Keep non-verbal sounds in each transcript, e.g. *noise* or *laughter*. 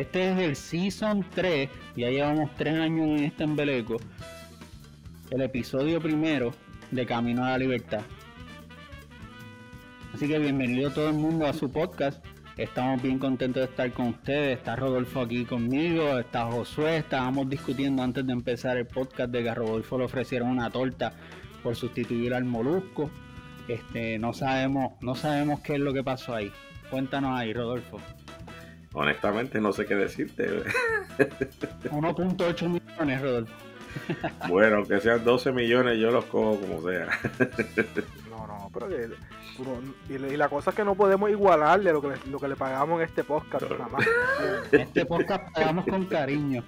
Este es el Season 3, ya llevamos 3 años en este embeleco. El episodio primero de Camino a la Libertad. Así que bienvenido todo el mundo a su podcast. Estamos bien contentos de estar con ustedes. Está Rodolfo aquí conmigo, está Josué. Estábamos discutiendo antes de empezar el podcast de que a Rodolfo le ofrecieron una torta por sustituir al molusco. Este, no sabemos, no sabemos qué es lo que pasó ahí. Cuéntanos ahí, Rodolfo. Honestamente no sé qué decirte. *laughs* 1.8 millones, Rodolfo. bueno, que sean 12 millones, yo los cojo como sea. no, no, pero y, la cosa es que no podemos igualarle lo que le, lo que le pagamos en este podcast. Nada más. *laughs* Este podcast pagamos con cariño.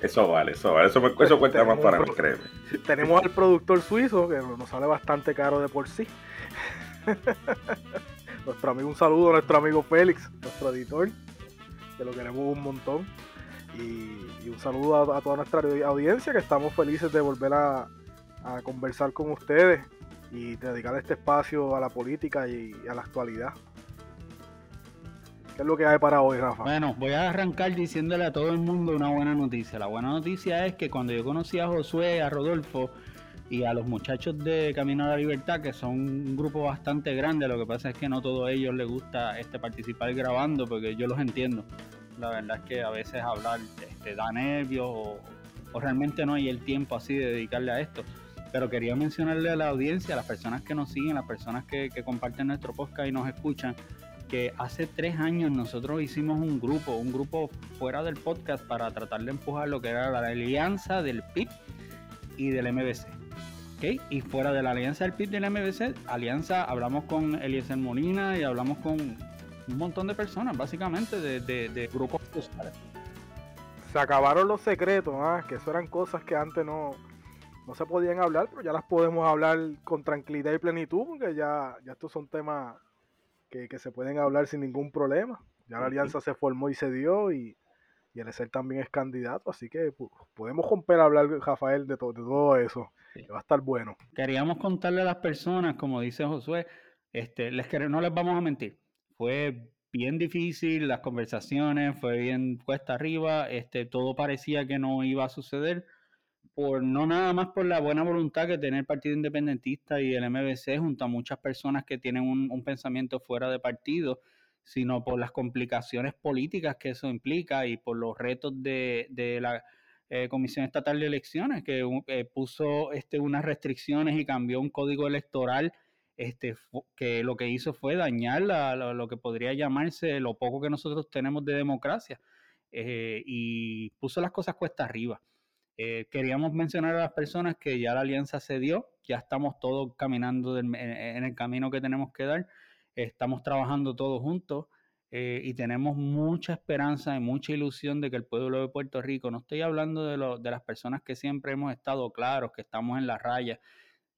Eso vale, eso vale. Eso, eso cuenta más para mí, créeme. Tenemos al productor suizo, que nos sale bastante caro de por sí. *laughs* nuestro amigo, un saludo a nuestro amigo Félix, nuestro editor, que lo queremos un montón. Y, un saludo a, toda nuestra audiencia, que estamos felices de volver a, a conversar con ustedes y dedicar este espacio a la política y a la actualidad. ¿Qué es lo que hay para hoy, Rafa? Bueno, voy a arrancar diciéndole a todo el mundo una buena noticia. La buena noticia es que cuando yo conocí a Josué, a Rodolfo y a los muchachos de Camino a la Libertad, que son un grupo bastante grande, lo que pasa es que no todos ellos les gusta este participar grabando, porque yo los entiendo. La verdad es que a veces hablar este, da nervios o, realmente no hay el tiempo así de dedicarle a esto pero quería mencionarle a la audiencia, a las personas que nos siguen, a las personas que, comparten nuestro podcast y nos escuchan, que hace tres años nosotros hicimos un grupo, un grupo fuera del podcast para tratar de empujar lo que era la alianza del PIB y del MBC. ¿Okay? Y fuera de la alianza del PIB y del MBC, alianza, hablamos con Eliezer Molina y hablamos con un montón de personas, básicamente, de, de, grupos sociales. Se acabaron los secretos, ¿ah? que eso eran cosas que antes no, no se podían hablar, pero ya las podemos hablar con tranquilidad y plenitud, porque ya, ya estos son temas que, se pueden hablar sin ningún problema. Ya la alianza se formó y se dio, y, y el ser también es candidato, así que podemos romper a hablar, Rafael, de, todo, de todo eso, que va a estar bueno. Queríamos contarle a las personas, como dice Josué, este, les no les vamos a mentir, fue bien difícil, las conversaciones, fue bien cuesta arriba, este, todo parecía que no iba a suceder por no nada más por la buena voluntad que tiene el Partido Independentista y el MBC junto a muchas personas que tienen un, pensamiento fuera de partido, sino por las complicaciones políticas que eso implica y por los retos de, la eh, Comisión Estatal de Elecciones, que eh, puso este, unas restricciones y cambió un código electoral este, que lo que hizo fue dañar lo, que podría llamarse lo poco que nosotros tenemos de democracia eh, y puso las cosas cuesta arriba. Eh, queríamos mencionar a las personas que ya la alianza se dio, ya estamos todos caminando en, el camino que tenemos que dar, estamos trabajando todos juntos eh, y tenemos mucha esperanza y mucha ilusión de que el pueblo de Puerto Rico, no estoy hablando de, de las personas que siempre hemos estado claros, que estamos en la raya,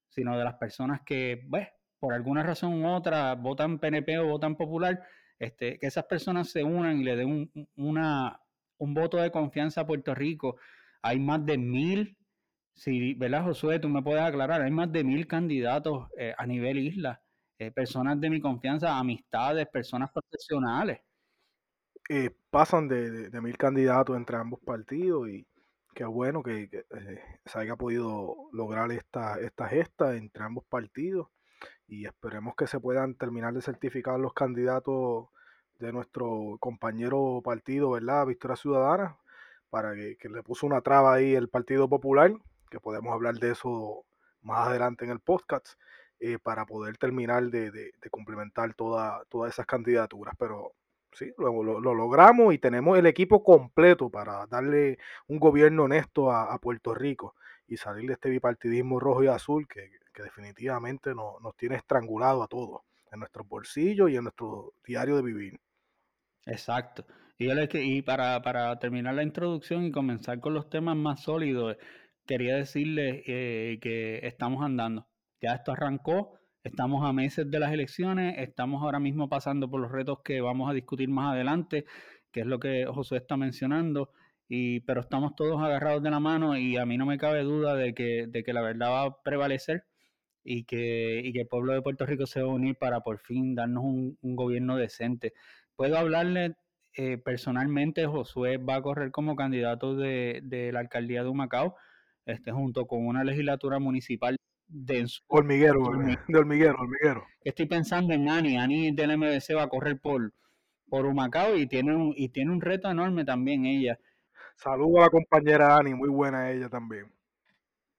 sino de las personas que, pues, por alguna razón u otra, votan PNP o votan popular, este, que esas personas se unan y le den un, voto de confianza a Puerto Rico hay más de mil, si, ¿verdad, Josué? Tú me puedes aclarar, hay más de mil candidatos eh, a nivel isla, eh, personas de mi confianza, amistades, personas profesionales. Eh, pasan de, mil candidatos entre ambos partidos y qué bueno que, se haya podido lograr esta, esta gesta entre ambos partidos y esperemos que se puedan terminar de certificar los candidatos de nuestro compañero partido, ¿verdad? Victoria Ciudadana, para que, le puso una traba ahí el Partido Popular, que podemos hablar de eso más adelante en el podcast, eh, para poder terminar de, de, complementar toda, todas esas candidaturas. Pero sí, lo, lo, logramos y tenemos el equipo completo para darle un gobierno honesto a, Puerto Rico y salir de este bipartidismo rojo y azul que, que definitivamente nos tiene estrangulado a todos en nuestros bolsillos y en nuestro diario de vivir. Exacto. Y, para, terminar la introducción y comenzar con los temas más sólidos, quería decirles eh, que estamos andando. Ya esto arrancó, estamos a meses de las elecciones, estamos ahora mismo pasando por los retos que vamos a discutir más adelante, que es lo que José está mencionando. Y, pero estamos todos agarrados de la mano y a mí no me cabe duda de que, de que la verdad va a prevalecer y que, y que el pueblo de Puerto Rico se va a unir para por fin darnos un, un gobierno decente. Puedo hablarle eh, personalmente Josué va a correr como candidato de, de, la alcaldía de Humacao, este, junto con una legislatura municipal de hormiguero, de hormiguero, hormiguero. Estoy pensando en Ani, Ani del MBC va a correr por, por Humacao y tiene un, y tiene un reto enorme también ella. Saludo a la compañera Ani, muy buena ella también.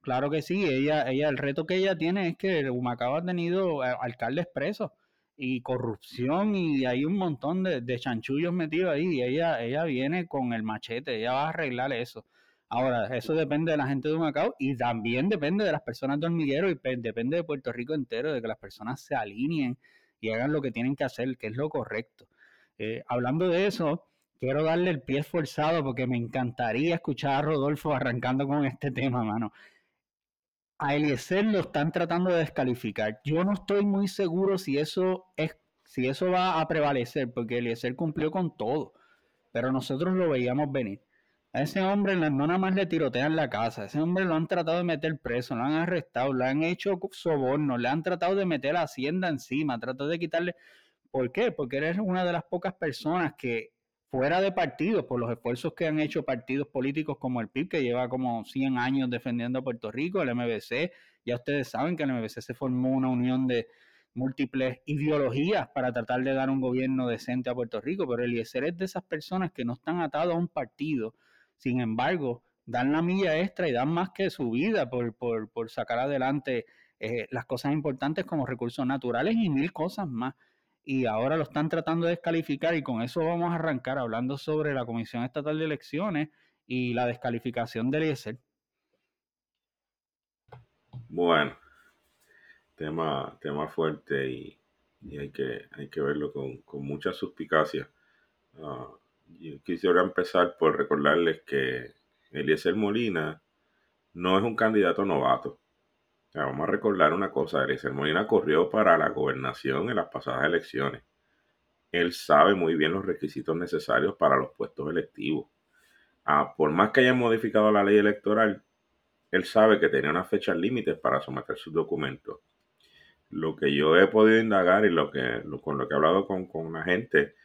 Claro que sí, ella, ella, el reto que ella tiene es que Humacao ha tenido eh, alcaldes presos y corrupción y hay un montón de, de chanchullos metidos ahí y ella, ella viene con el machete, ella va a arreglar eso. Ahora, eso depende de la gente de Macao y también depende de las personas de hormiguero y depende de Puerto Rico entero, de que las personas se alineen y hagan lo que tienen que hacer, que es lo correcto. Eh, hablando de eso, quiero darle el pie esforzado porque me encantaría escuchar a Rodolfo arrancando con este tema, mano. A Eliezer lo están tratando de descalificar. Yo no estoy muy seguro si eso es, si eso va a prevalecer, porque Eliezer cumplió con todo, pero nosotros lo veíamos venir. A ese hombre no nada más le tirotean la casa, ese hombre lo han tratado de meter preso, lo han arrestado, le han hecho soborno, le han tratado de meter la hacienda encima, tratado de quitarle... ¿Por qué? Porque eres una de las pocas personas que fuera de partidos, por los esfuerzos que han hecho partidos políticos como el PIB, que lleva como 100 años defendiendo a Puerto Rico, el MBC, ya ustedes saben que el MBC se formó una unión de múltiples ideologías para tratar de dar un gobierno decente a Puerto Rico, pero el IESER es de esas personas que no están atados a un partido, sin embargo, dan la milla extra y dan más que su vida por, por, sacar adelante eh, las cosas importantes como recursos naturales y mil cosas más. Y ahora lo están tratando de descalificar y con eso vamos a arrancar hablando sobre la Comisión Estatal de Elecciones y la descalificación del IESER. Bueno, tema, tema fuerte y, hay, que, hay que verlo con, mucha suspicacia. Ah, yo quisiera empezar por recordarles que Eliezer Molina no es un candidato novato. vamos a recordar una cosa, Eliezer Molina corrió para la gobernación en las pasadas elecciones. Él sabe muy bien los requisitos necesarios para los puestos electivos. Ah, por más que hayan modificado la ley electoral, él sabe que tenía unas fechas límites para someter sus documentos. Lo que yo he podido indagar y lo que, con lo que he hablado con, con la gente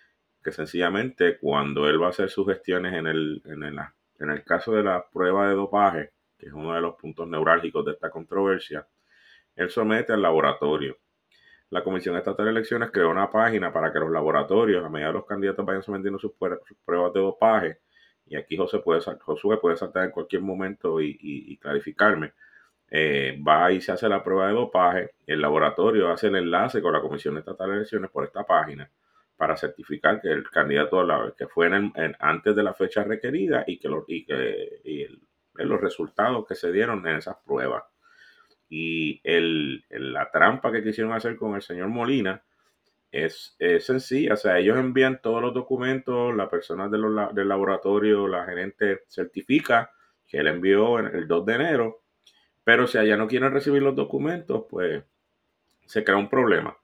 sencillamente cuando él va a hacer sus gestiones en el, en el, en el caso de la prueba de dopaje, que es uno de los puntos neurálgicos de esta controversia, él somete al laboratorio. La Comisión Estatal de Elecciones creó una página para que los laboratorios, a medida de los candidatos vayan sometiendo sus, pruebas de dopaje, y aquí José puede, Josué puede saltar en cualquier momento y, clarificarme, eh, va y se hace la prueba de dopaje, el laboratorio hace el enlace con la Comisión Estatal de Elecciones por esta página, para certificar que el candidato la, que fue en, antes de la fecha requerida y que, y que los resultados que se dieron en esas pruebas. Y el, la trampa que quisieron hacer con el señor Molina es, sencilla. O sea, ellos envían todos los documentos, la persona de del laboratorio, la gerente certifica que él envió el 2 de enero, pero si allá no quieren recibir los documentos, pues se crea un problema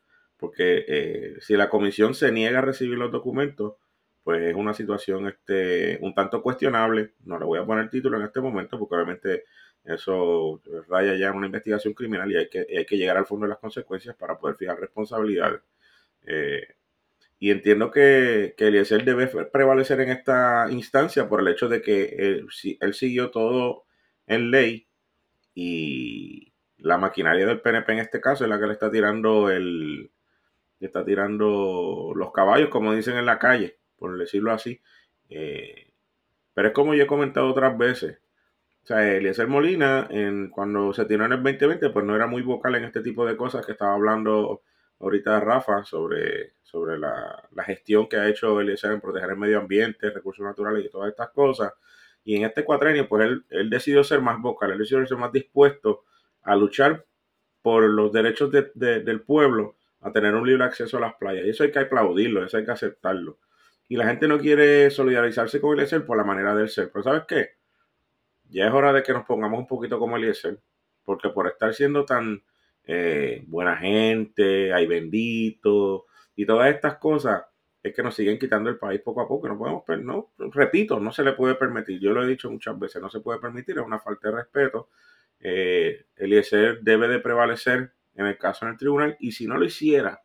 porque eh, si la comisión se niega a recibir los documentos, pues es una situación este, un tanto cuestionable. No le voy a poner título en este momento porque obviamente eso raya ya en una investigación criminal y hay que, hay que llegar al fondo de las consecuencias para poder fijar responsabilidades. Eh, y entiendo que, que Eliezer debe prevalecer en esta instancia por el hecho de que él, él siguió todo en ley y la maquinaria del PNP en este caso es la que le está tirando el, está tirando los caballos, como dicen en la calle, por decirlo así. Eh, pero es como yo he comentado otras veces. O sea, Eliezer Molina, en, cuando se tiró en el 2020, pues no era muy vocal en este tipo de cosas que estaba hablando ahorita Rafa sobre, sobre la, gestión que ha hecho Eliezer en proteger el medio ambiente, recursos naturales y todas estas cosas. Y en este cuatrenio, pues él, él decidió ser más vocal, él decidió ser más dispuesto a luchar por los derechos del pueblo a tener un libre acceso a las playas. Y eso hay que aplaudirlo, eso hay que aceptarlo. Y la gente no quiere solidarizarse con Eliezer por la manera de ser. Pero ¿sabes qué? Ya es hora de que nos pongamos un poquito como Eliezer. Porque por estar siendo tan eh, buena gente, hay bendito y todas estas cosas, es que nos siguen quitando el país poco a poco. No podemos, no, repito, no se le puede permitir. Yo lo he dicho muchas veces, no se puede permitir, es una falta de respeto. Eh, Eliezer debe de prevalecer en el caso en el tribunal y si no lo hiciera,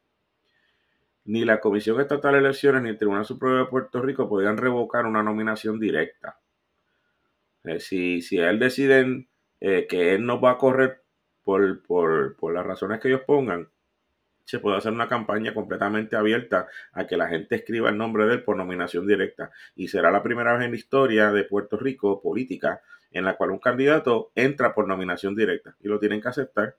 ni la Comisión Estatal de Elecciones ni el Tribunal Supremo de Puerto Rico podían revocar una nominación directa. Eh, si, si él deciden eh, que él no va a correr por, por, por las razones que ellos pongan, se puede hacer una campaña completamente abierta a que la gente escriba el nombre de él por nominación directa. Y será la primera vez en la historia de Puerto Rico política en la cual un candidato entra por nominación directa y lo tienen que aceptar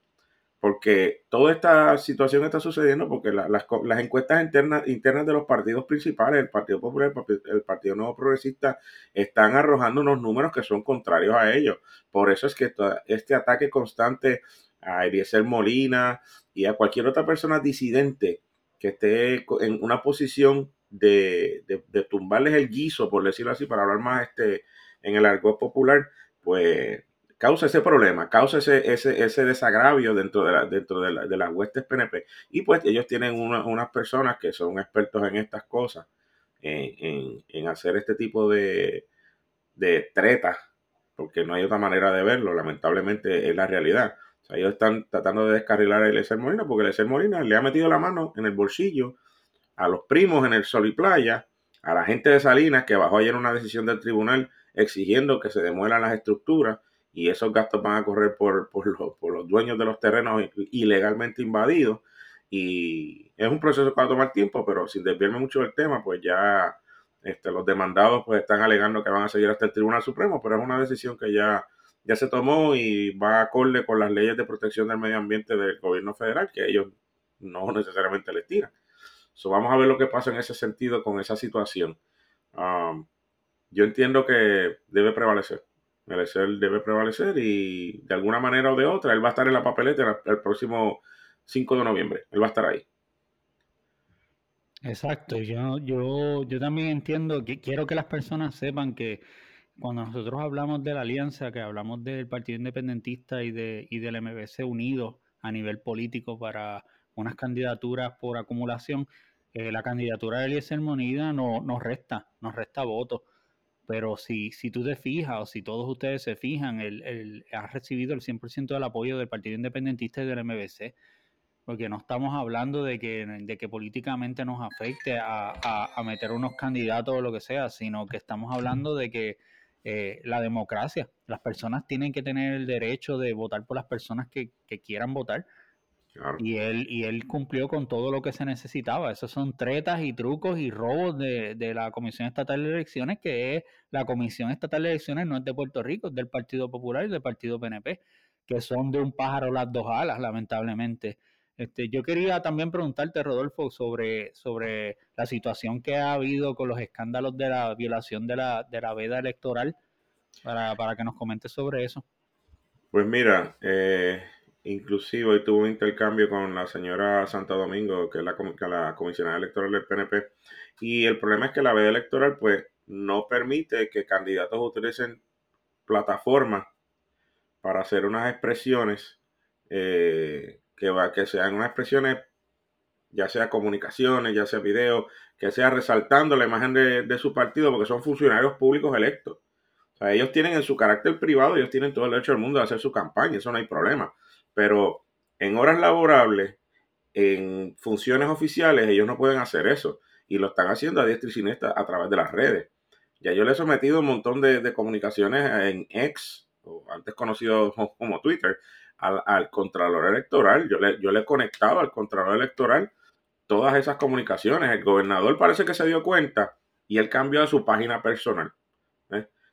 porque toda esta situación está sucediendo porque las, encuestas internas, internas de los partidos principales, el Partido Popular, el Partido, Nuevo Progresista, están arrojando unos números que son contrarios a ellos. Por eso es que este ataque constante a Eliezer Molina y a cualquier otra persona disidente que esté en una posición de, de tumbarles el guiso, por decirlo así, para hablar más este, en el argot popular, pues causa ese problema, causa ese, ese, ese desagravio dentro, de, la, dentro de, de, las huestes PNP. Y pues ellos tienen unas personas que son expertos en estas cosas, en, en, hacer este tipo de, de tretas, porque no hay otra manera de verlo, lamentablemente es la realidad. O sea, ellos están tratando de descarrilar a Eliezer Molina, porque Eliezer Molina le ha metido la mano en el bolsillo a los primos en el Sol y Playa, a la gente de Salinas que bajó ayer una decisión del tribunal exigiendo que se demuelan las estructuras y esos gastos van a correr por, por, los dueños de los terrenos ilegalmente invadidos. Y es un proceso que va a tomar tiempo, pero sin desviarme mucho del tema, pues ya este, los demandados pues están alegando que van a seguir hasta el Tribunal Supremo, pero es una decisión que ya, ya se tomó y va acorde con las leyes de protección del medio ambiente del gobierno federal, que ellos no necesariamente les tiran. So, vamos a ver lo que pasa en ese sentido con esa situación. Um, yo entiendo que debe prevalecer el debe prevalecer y de alguna manera o de otra él va a estar en la papeleta el próximo 5 de noviembre. Él va a estar ahí. Exacto, yo, yo, yo también entiendo que quiero que las personas sepan que cuando nosotros hablamos de la alianza, que hablamos del Partido Independentista y, de, y del MBC unido a nivel político para unas candidaturas por acumulación, eh, la candidatura de Eliezer Monida no, nos resta, nos resta votos. Pero si, si tú te fijas o si todos ustedes se fijan, él, ha recibido el 100% del apoyo del Partido Independentista y del MBC, porque no estamos hablando de que, de que políticamente nos afecte a, meter unos candidatos o lo que sea, sino que estamos hablando de que eh, la democracia, las personas tienen que tener el derecho de votar por las personas que, que quieran votar y, él, y él cumplió con todo lo que se necesitaba. Esos son tretas y trucos y robos de, de, la Comisión Estatal de Elecciones, que es la Comisión Estatal de Elecciones, no es de Puerto Rico, es del Partido Popular y del Partido PNP, que son de un pájaro las dos alas, lamentablemente. Este, yo quería también preguntarte, Rodolfo, sobre, sobre la situación que ha habido con los escándalos de la violación de la, de la veda electoral, para, para que nos comentes sobre eso. Pues mira, eh, Inclusive hoy tuvo un intercambio con la señora Santa Domingo, que es la, la comisionada electoral del PNP. Y el problema es que la veda electoral pues no permite que candidatos utilicen plataformas para hacer unas expresiones eh, que, va, que sean unas expresiones, ya sea comunicaciones, ya sea video, que sea resaltando la imagen de, de su partido, porque son funcionarios públicos electos. O sea, ellos tienen en su carácter privado, ellos tienen todo el derecho del mundo de hacer su campaña, eso no hay problema. Pero en horas laborables, en funciones oficiales, ellos no pueden hacer eso. Y lo están haciendo a diestra y siniestra a través de las redes. Ya yo le he sometido un montón de, comunicaciones en X, o antes conocido *laughs* como Twitter, al, Contralor Electoral. Yo le, yo le he conectado al Contralor Electoral todas esas comunicaciones. El gobernador parece que se dio cuenta y él cambió a su página personal.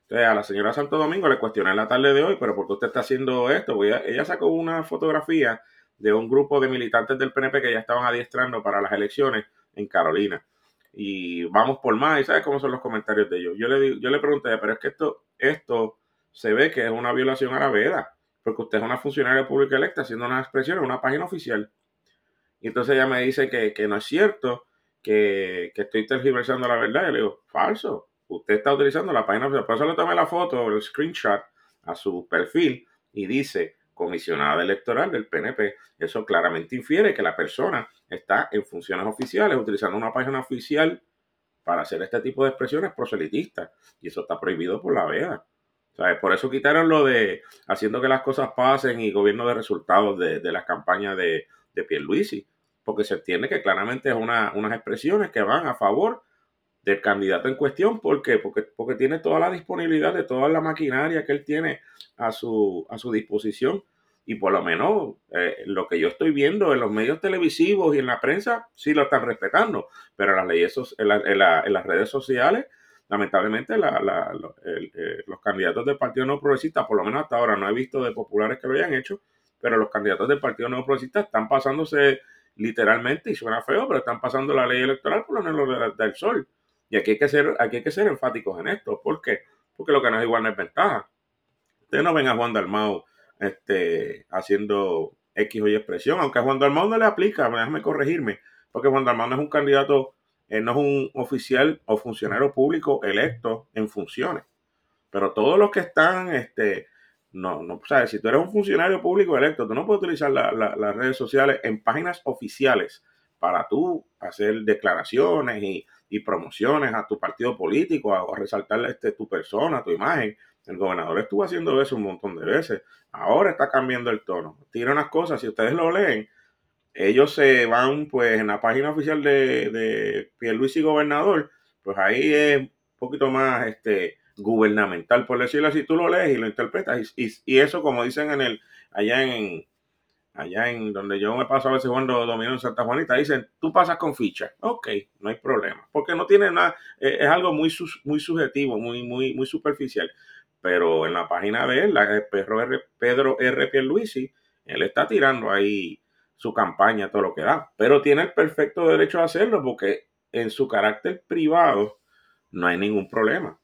Entonces, a la señora Santo Domingo le cuestioné en la tarde de hoy, pero ¿por qué usted está haciendo esto? Pues ella, sacó una fotografía de un grupo de militantes del PNP que ya estaban adiestrando para las elecciones en Carolina. Y vamos por más, y sabes cómo son los comentarios de ellos. Yo le, yo le pregunté, pero es que esto, esto se ve que es una violación a la veda, porque usted es una funcionaria pública electa haciendo una expresión en una página oficial. Y entonces ella me dice que, no es cierto, que, que estoy tergiversando la verdad. Yo le digo, falso usted está utilizando la página Por eso le tomé la foto, el screenshot a su perfil y dice comisionada electoral del PNP. Eso claramente infiere que la persona está en funciones oficiales, utilizando una página oficial para hacer este tipo de expresiones proselitistas. Y eso está prohibido por la veda. Por eso quitaron lo de haciendo que las cosas pasen y gobierno de resultados de, las campañas de, de Pierluisi porque se entiende que claramente es una, unas expresiones que van a favor del candidato en cuestión. ¿Por? Porque, porque tiene toda la disponibilidad de toda la maquinaria que él tiene a su, a su disposición. Y por lo menos eh, lo que yo estoy viendo en los medios televisivos y en la prensa, sí lo están respetando. Pero las, leyes, en, las redes sociales, lamentablemente eh, los candidatos del Partido No Progresista, por lo menos hasta ahora no he visto de populares que lo hayan hecho, pero los candidatos del Partido No Progresista están pasándose literalmente, y suena feo, pero están pasando la ley electoral por lo menos del sol. Y aquí hay que ser, aquí hay que ser enfáticos en esto. ¿Por qué? Porque lo que no es igual no es ventaja. Ustedes no ven a Juan Dalmau este, haciendo X o Y expresión, aunque a Juan Dalmau no le aplica, déjame corregirme, porque Juan Dalmau no es un candidato, eh, no es un oficial o funcionario público electo en funciones. Pero todos los que están, este, no, no, sabes, si tú eres un funcionario público electo, tú no puedes utilizar las redes sociales en páginas oficiales para tú hacer declaraciones y, promociones a tu partido político, a, resaltar este, tu persona, tu imagen. El gobernador estuvo haciendo eso un montón de veces. Ahora está cambiando el tono. Tira unas cosas, si ustedes lo leen, ellos se van pues en la página oficial de, de Pierluisi Gobernador, pues ahí es un poquito más este gubernamental, por decirlo así, tú lo lees y lo interpretas. Y, eso, como dicen en el, allá en, allá en donde yo me paso a veces cuando domino en Santa Juanita, dicen, tú pasas con ficha. Ok, no hay problema. Porque no tiene nada, eh, es algo muy, muy subjetivo, muy, muy, muy superficial. Pero en la página de él, la, Pedro R. Pedro R. Pierluisi, él está tirando ahí su campaña, todo lo que da. Pero tiene el perfecto derecho a hacerlo porque en su carácter privado no hay ningún problema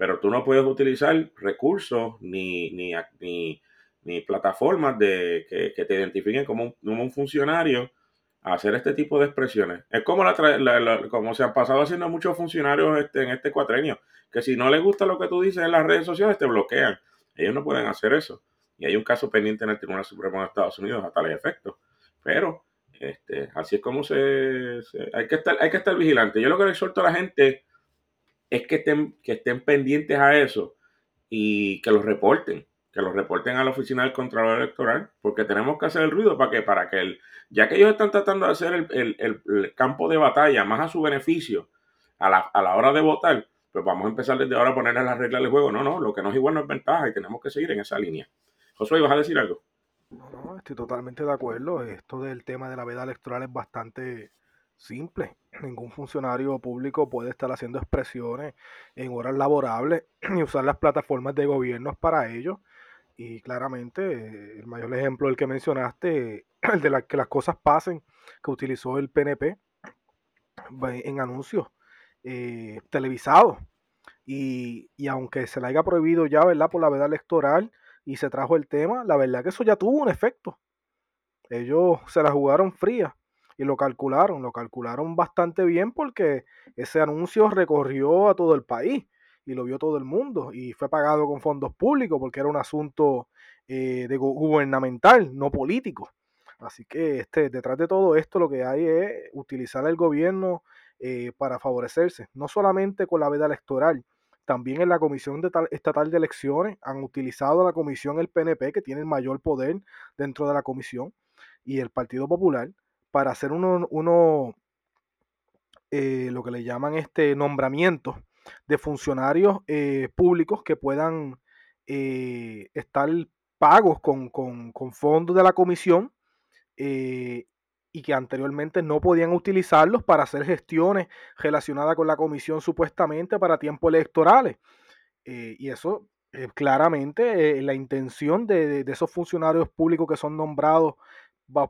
pero tú no puedes utilizar recursos ni, ni, ni, plataformas de, que, te identifiquen como un, funcionario a hacer este tipo de expresiones. Es como, la, como se han pasado haciendo muchos funcionarios este, en este cuatrenio, que si no les gusta lo que tú dices en las redes sociales, te bloquean. Ellos no pueden hacer eso. Y hay un caso pendiente en el Tribunal Supremo de Estados Unidos a tales efectos. Pero este, así es como se, se, hay, que estar, hay que estar vigilante. Yo lo que le exhorto a la gente es que estén, que estén pendientes a eso y que los reporten, que los reporten a la oficina del Contralor Electoral, porque tenemos que hacer el ruido para que, para que el, ya que ellos están tratando de hacer el, campo de batalla más a su beneficio a la, a la, hora de votar, pues vamos a empezar desde ahora a ponerle las reglas del juego. No, no, lo que no es igual no es ventaja y tenemos que seguir en esa línea. Josué, ¿vas a decir algo? No, no, estoy totalmente de acuerdo. Esto del tema de la veda electoral es bastante simple. Ningún funcionario público puede estar haciendo expresiones en horas laborables *clears throat* y usar las plataformas de gobierno para ello. Y claramente, el mayor ejemplo el que mencionaste, *clears throat* el de que las cosas pasen, que utilizó el PNP en anuncios eh, televisados. Y, y, aunque se le haya prohibido ya, ¿verdad? Por la verdad electoral y se trajo el tema, la verdad que eso ya tuvo un efecto. Ellos se la jugaron fría y lo calcularon, lo calcularon bastante bien porque ese anuncio recorrió a todo el país y lo vio todo el mundo y fue pagado con fondos públicos porque era un asunto eh, de gubernamental, no político. Así que este, detrás de todo esto lo que hay es utilizar el gobierno eh, para favorecerse, no solamente con la veda electoral, también en la Comisión Estatal de Elecciones han utilizado la comisión el PNP, que tiene el mayor poder dentro de la comisión, y el Partido Popular para hacer uno, uno eh, lo que le llaman este nombramiento de funcionarios eh, públicos que puedan eh, estar pagos con, fondos de la comisión y que anteriormente no podían utilizarlos para hacer gestiones relacionadas con la comisión supuestamente para tiempos electorales. y eso claramente la intención de, de, esos funcionarios públicos que son nombrados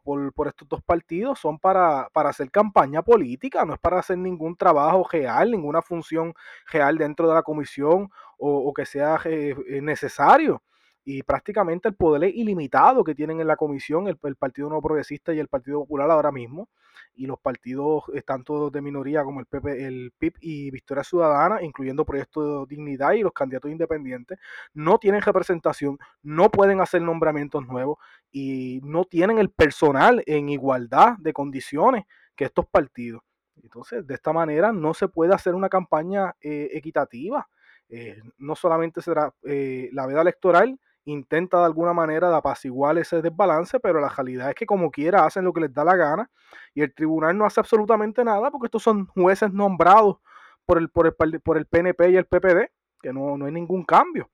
por, por estos dos partidos son para, para hacer campaña política, no es para hacer ningún trabajo real, ninguna función real dentro de la comisión o, que sea eh, necesario. Y prácticamente el poder ilimitado que tienen en la comisión el, Partido No Progresista y el Partido Popular ahora mismo, y los partidos eh, tanto de minoría como el, PP, el PIB y Victoria Ciudadana, incluyendo Proyecto de Dignidad y los candidatos independientes, no tienen representación, no pueden hacer nombramientos nuevos y no tienen el personal en igualdad de condiciones que estos partidos. Entonces, de esta manera no se puede hacer una campaña eh, equitativa. Eh, no solamente será la veda electoral, intenta de alguna manera de apaciguar ese desbalance, pero la realidad es que como quiera hacen lo que les da la gana y el tribunal no hace absolutamente nada porque estos son jueces nombrados por el, por el, por el PNP y el PPD, que no, no hay ningún cambio.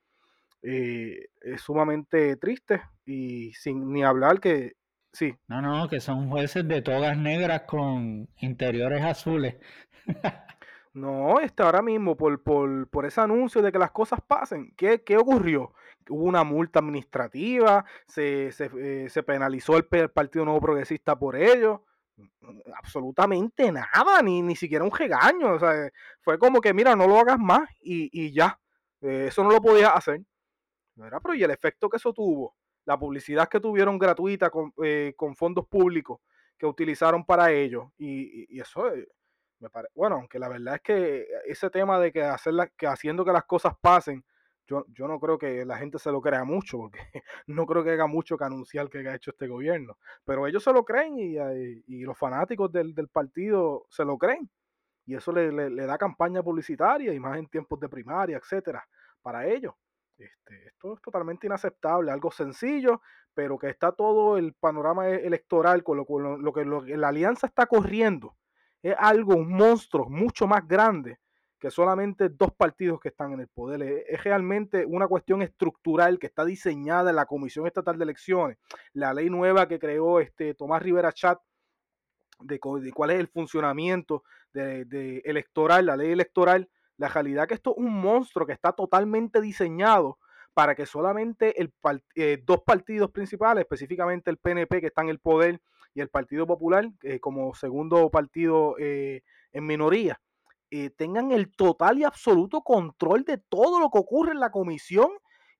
Eh, es sumamente triste y sin ni hablar que sí. No, no, que son jueces de togas negras con interiores azules. *laughs* no, este ahora mismo por, por, por, ese anuncio de que las cosas pasen, ¿qué, qué ocurrió? Hubo una multa administrativa, se, se, eh, se penalizó el, Partido Nuevo Progresista por ello absolutamente nada, ni, ni siquiera un regaño. O sea, fue como que, mira, no lo hagas más y, y ya. Eh, eso no lo podías hacer. Pero y el efecto que eso tuvo, la publicidad que tuvieron gratuita con, eh, con fondos públicos que utilizaron para ello, y, y, eso me bueno, aunque la verdad es que ese tema de que, hacer que haciendo que las cosas pasen, yo, yo no creo que la gente se lo crea mucho, porque *laughs* no creo que haga mucho que anunciar que ha hecho este gobierno, pero ellos se lo creen y, y los fanáticos del, del, partido se lo creen, y eso le, le, le da campaña publicitaria y más en tiempos de primaria, etcétera, para ellos. Este, esto es totalmente inaceptable, algo sencillo, pero que está todo el panorama e-, electoral con lo, con lo, que la alianza está corriendo. Es algo, un monstruo mucho más grande que solamente dos partidos que están en el poder. Es, realmente una cuestión estructural que está diseñada en la Comisión Estatal de Elecciones. La ley nueva que creó este Tomás Rivera Chat de, cuál es el funcionamiento de, de electoral, la ley electoral, la realidad que esto es un monstruo que está totalmente diseñado para que solamente el, eh, dos partidos principales, específicamente el PNP que está en el poder y el Partido Popular eh, como segundo partido eh, en minoría, tengan el total y absoluto control de todo lo que ocurre en la comisión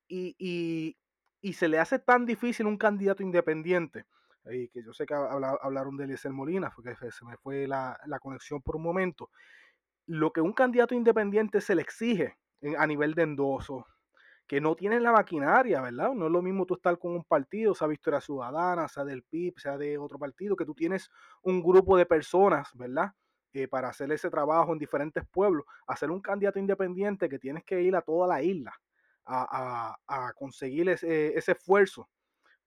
y, y, y se le hace tan difícil un candidato independiente. que yo sé que hablaron de Eliezer Molina, porque se me fue la, la conexión por un momento lo que un candidato independiente se le exige a nivel de endoso, que no tienen la maquinaria, ¿verdad? No es lo mismo tú estar con un partido, sea Victoria Ciudadana, sea del PIB, sea de otro partido, que tú tienes un grupo de personas, ¿verdad? Eh, para hacer ese trabajo en diferentes pueblos, hacer un candidato independiente que tienes que ir a toda la isla a, a, a conseguir ese, ese esfuerzo.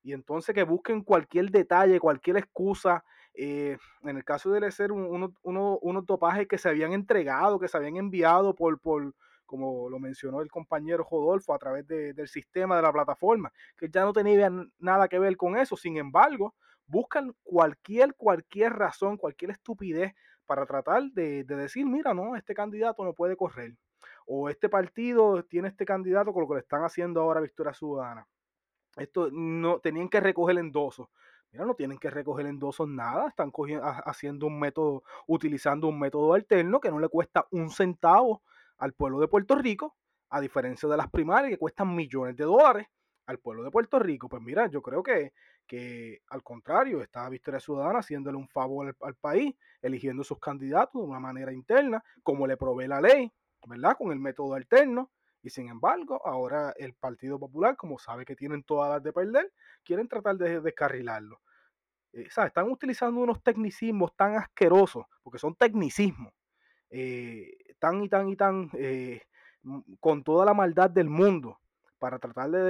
Y entonces que busquen cualquier detalle, cualquier excusa, eh, en el caso de ser unos uno, topajes que se habían entregado, que se habían enviado por, por como lo mencionó el compañero Rodolfo, a través del sistema de la plataforma, que ya no tenía nada que ver con eso. Sin embargo, buscan cualquier, cualquier razón, cualquier estupidez para tratar de, de decir, mira, no, este candidato no puede correr. O este partido tiene este candidato con lo que le están haciendo ahora Victoria Ciudadana. Esto no tenían que recoger endosos. Mira, no tienen que recoger endosos nada, están haciendo un método, utilizando un método alterno que no le cuesta un centavo al pueblo de Puerto Rico, a diferencia de las primarias que cuestan millones de dólares al pueblo de Puerto Rico. Pues mira, yo creo que, que al contrario, está Victoria Ciudadana haciéndole un favor al, país, eligiendo sus candidatos de una manera interna, como le provee la ley, ¿verdad? Con el método alterno. Y sin embargo, ahora el Partido Popular, como sabe que tienen todas las de perder, quieren tratar de descarrilarlo. Eh, Están utilizando unos tecnicismos tan asquerosos, porque son tecnicismos, eh, tan y tan y tan, eh, con toda la maldad del mundo, para tratar de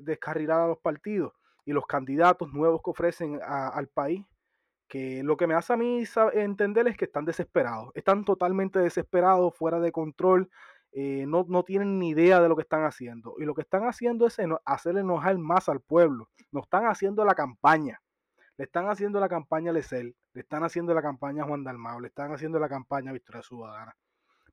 descarrilar, a los partidos y los candidatos nuevos que ofrecen al país que lo que me hace a mí entender es que están desesperados, están totalmente desesperados, fuera de control, eh, no, no, tienen ni idea de lo que están haciendo. Y lo que están haciendo es hacer enojar más al pueblo. No están haciendo la campaña. Le están haciendo la campaña a Lecel, le están haciendo la campaña a Juan Dalmao, le están haciendo la campaña a Victoria Ciudadana.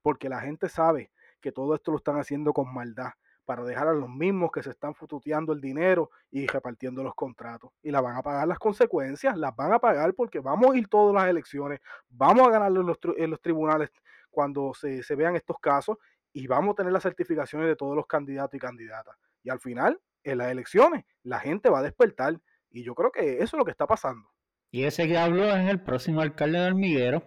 Porque la gente sabe que todo esto lo están haciendo con maldad para dejar a los mismos que se están fututeando el dinero y repartiendo los contratos. Y la van a pagar las consecuencias, las van a pagar porque vamos a ir todas las elecciones, vamos a ganar en los, en los tribunales cuando se, se, vean estos casos y vamos a tener las certificaciones de todos los candidatos y candidatas. Y al final, en las elecciones, la gente va a despertar. Y yo creo que eso es lo que está pasando. Y ese que habló es el próximo alcalde de Hormiguero,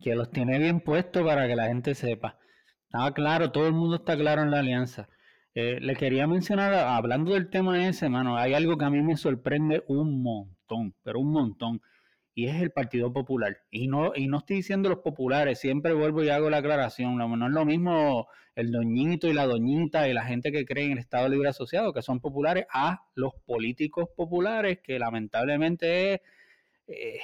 que los tiene bien puestos para que la gente sepa. Estaba claro, todo el mundo está claro en la alianza. Eh, le quería mencionar, hablando del tema ese, mano, hay algo que a mí me sorprende un montón, pero un montón y es el Partido Popular. Y no, y no estoy diciendo los populares, siempre vuelvo y hago la aclaración. No es lo mismo el doñito y la doñita y la gente que cree en el Estado Libre Asociado, que son populares, a los políticos populares, que lamentablemente es eh,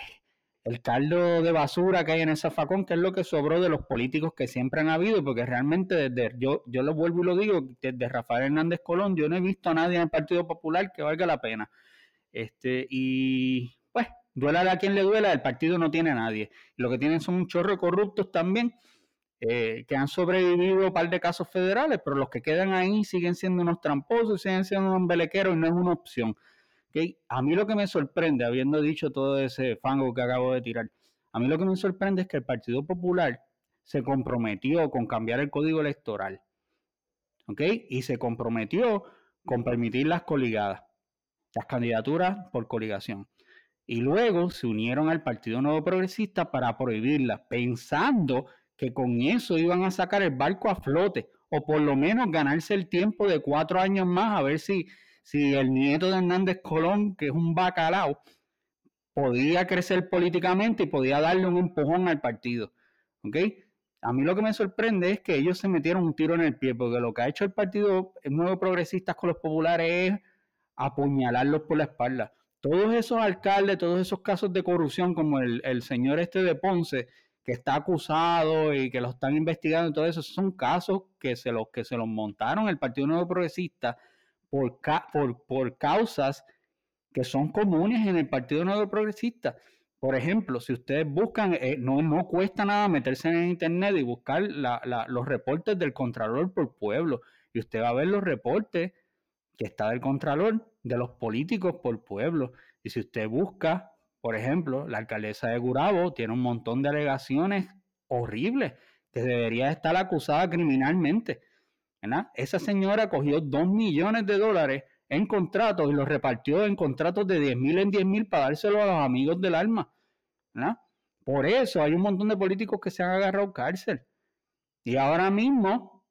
el caldo de basura que hay en ese facón, que es lo que sobró de los políticos que siempre han habido, porque realmente desde, yo, yo lo vuelvo y lo digo, desde Rafael Hernández Colón, yo no he visto a nadie en el Partido Popular que valga la pena. Este, y pues, duela a quien le duela, el partido no tiene a nadie. Lo que tienen son un chorro de corruptos también, eh, que han sobrevivido un par de casos federales, pero los que quedan ahí siguen siendo unos tramposos, siguen siendo unos belequeros y no es una opción. A mí lo que me sorprende, habiendo dicho todo ese fango que acabo de tirar, a mí lo que me sorprende es que el Partido Popular se comprometió con cambiar el código electoral. ¿Ok? Y se comprometió con permitir las coligadas, las candidaturas por coligación. Y luego se unieron al Partido Nuevo Progresista para prohibirlas, pensando que con eso iban a sacar el barco a flote, o por lo menos ganarse el tiempo de cuatro años más, a ver si si el nieto de Hernández Colón, que es un bacalao, podía crecer políticamente y podía darle un empujón al partido. ¿Ok? A mí lo que me sorprende es que ellos se metieron un tiro en el pie, porque lo que ha hecho el Partido Nuevo Progresistas con los populares es apuñalarlos por la espalda. Todos esos alcaldes, todos esos casos de corrupción, como el, el señor este de Ponce, que está acusado y que lo están investigando, todo eso, son casos que se los, que se los montaron el Partido Nuevo Progresista por, por, por causas que son comunes en el Partido Nuevo Progresista. Por ejemplo, si ustedes buscan, eh, no, no cuesta nada meterse en internet y buscar los reportes del Contralor por pueblo. Y usted va a ver los reportes que está del Contralor de los políticos por pueblo. Y si usted busca, por ejemplo, la alcaldesa de Gurabo tiene un montón de alegaciones horribles que debería estar acusada criminalmente. Esa señora cogió 2 millones de dólares en contratos y los repartió en contratos de 10 mil en 10 mil para dárselo a los amigos del alma. Por eso hay un montón de políticos que se han agarrado cárcel. Y ahora mismo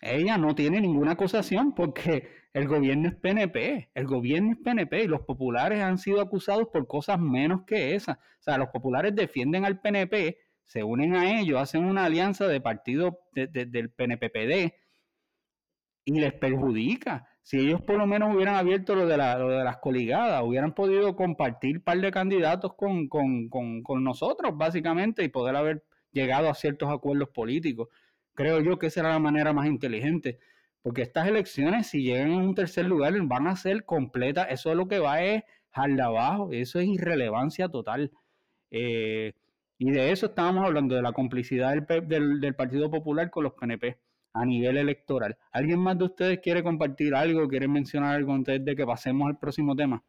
ella no tiene ninguna acusación porque el gobierno es PNP, el gobierno es PNP y los populares han sido acusados por cosas menos que esas. O sea, los populares defienden al PNP, se unen a ellos, hacen una alianza de partido del PNPPD y les perjudica. Si ellos por lo menos hubieran abierto lo de, la, de las coligadas, hubieran podido compartir un par de candidatos con, con, nosotros, básicamente, y poder haber llegado a ciertos acuerdos políticos. Creo yo que esa era la manera más inteligente. Porque estas elecciones, si llegan en un tercer lugar, van a ser completas. Eso es lo que va es de abajo. Eso es irrelevancia total. Eh, y de eso estábamos hablando, de la complicidad del, del, del Partido Popular con los PNP a nivel electoral. ¿Alguien más de ustedes quiere compartir algo, quiere mencionar algo antes de que pasemos al próximo tema?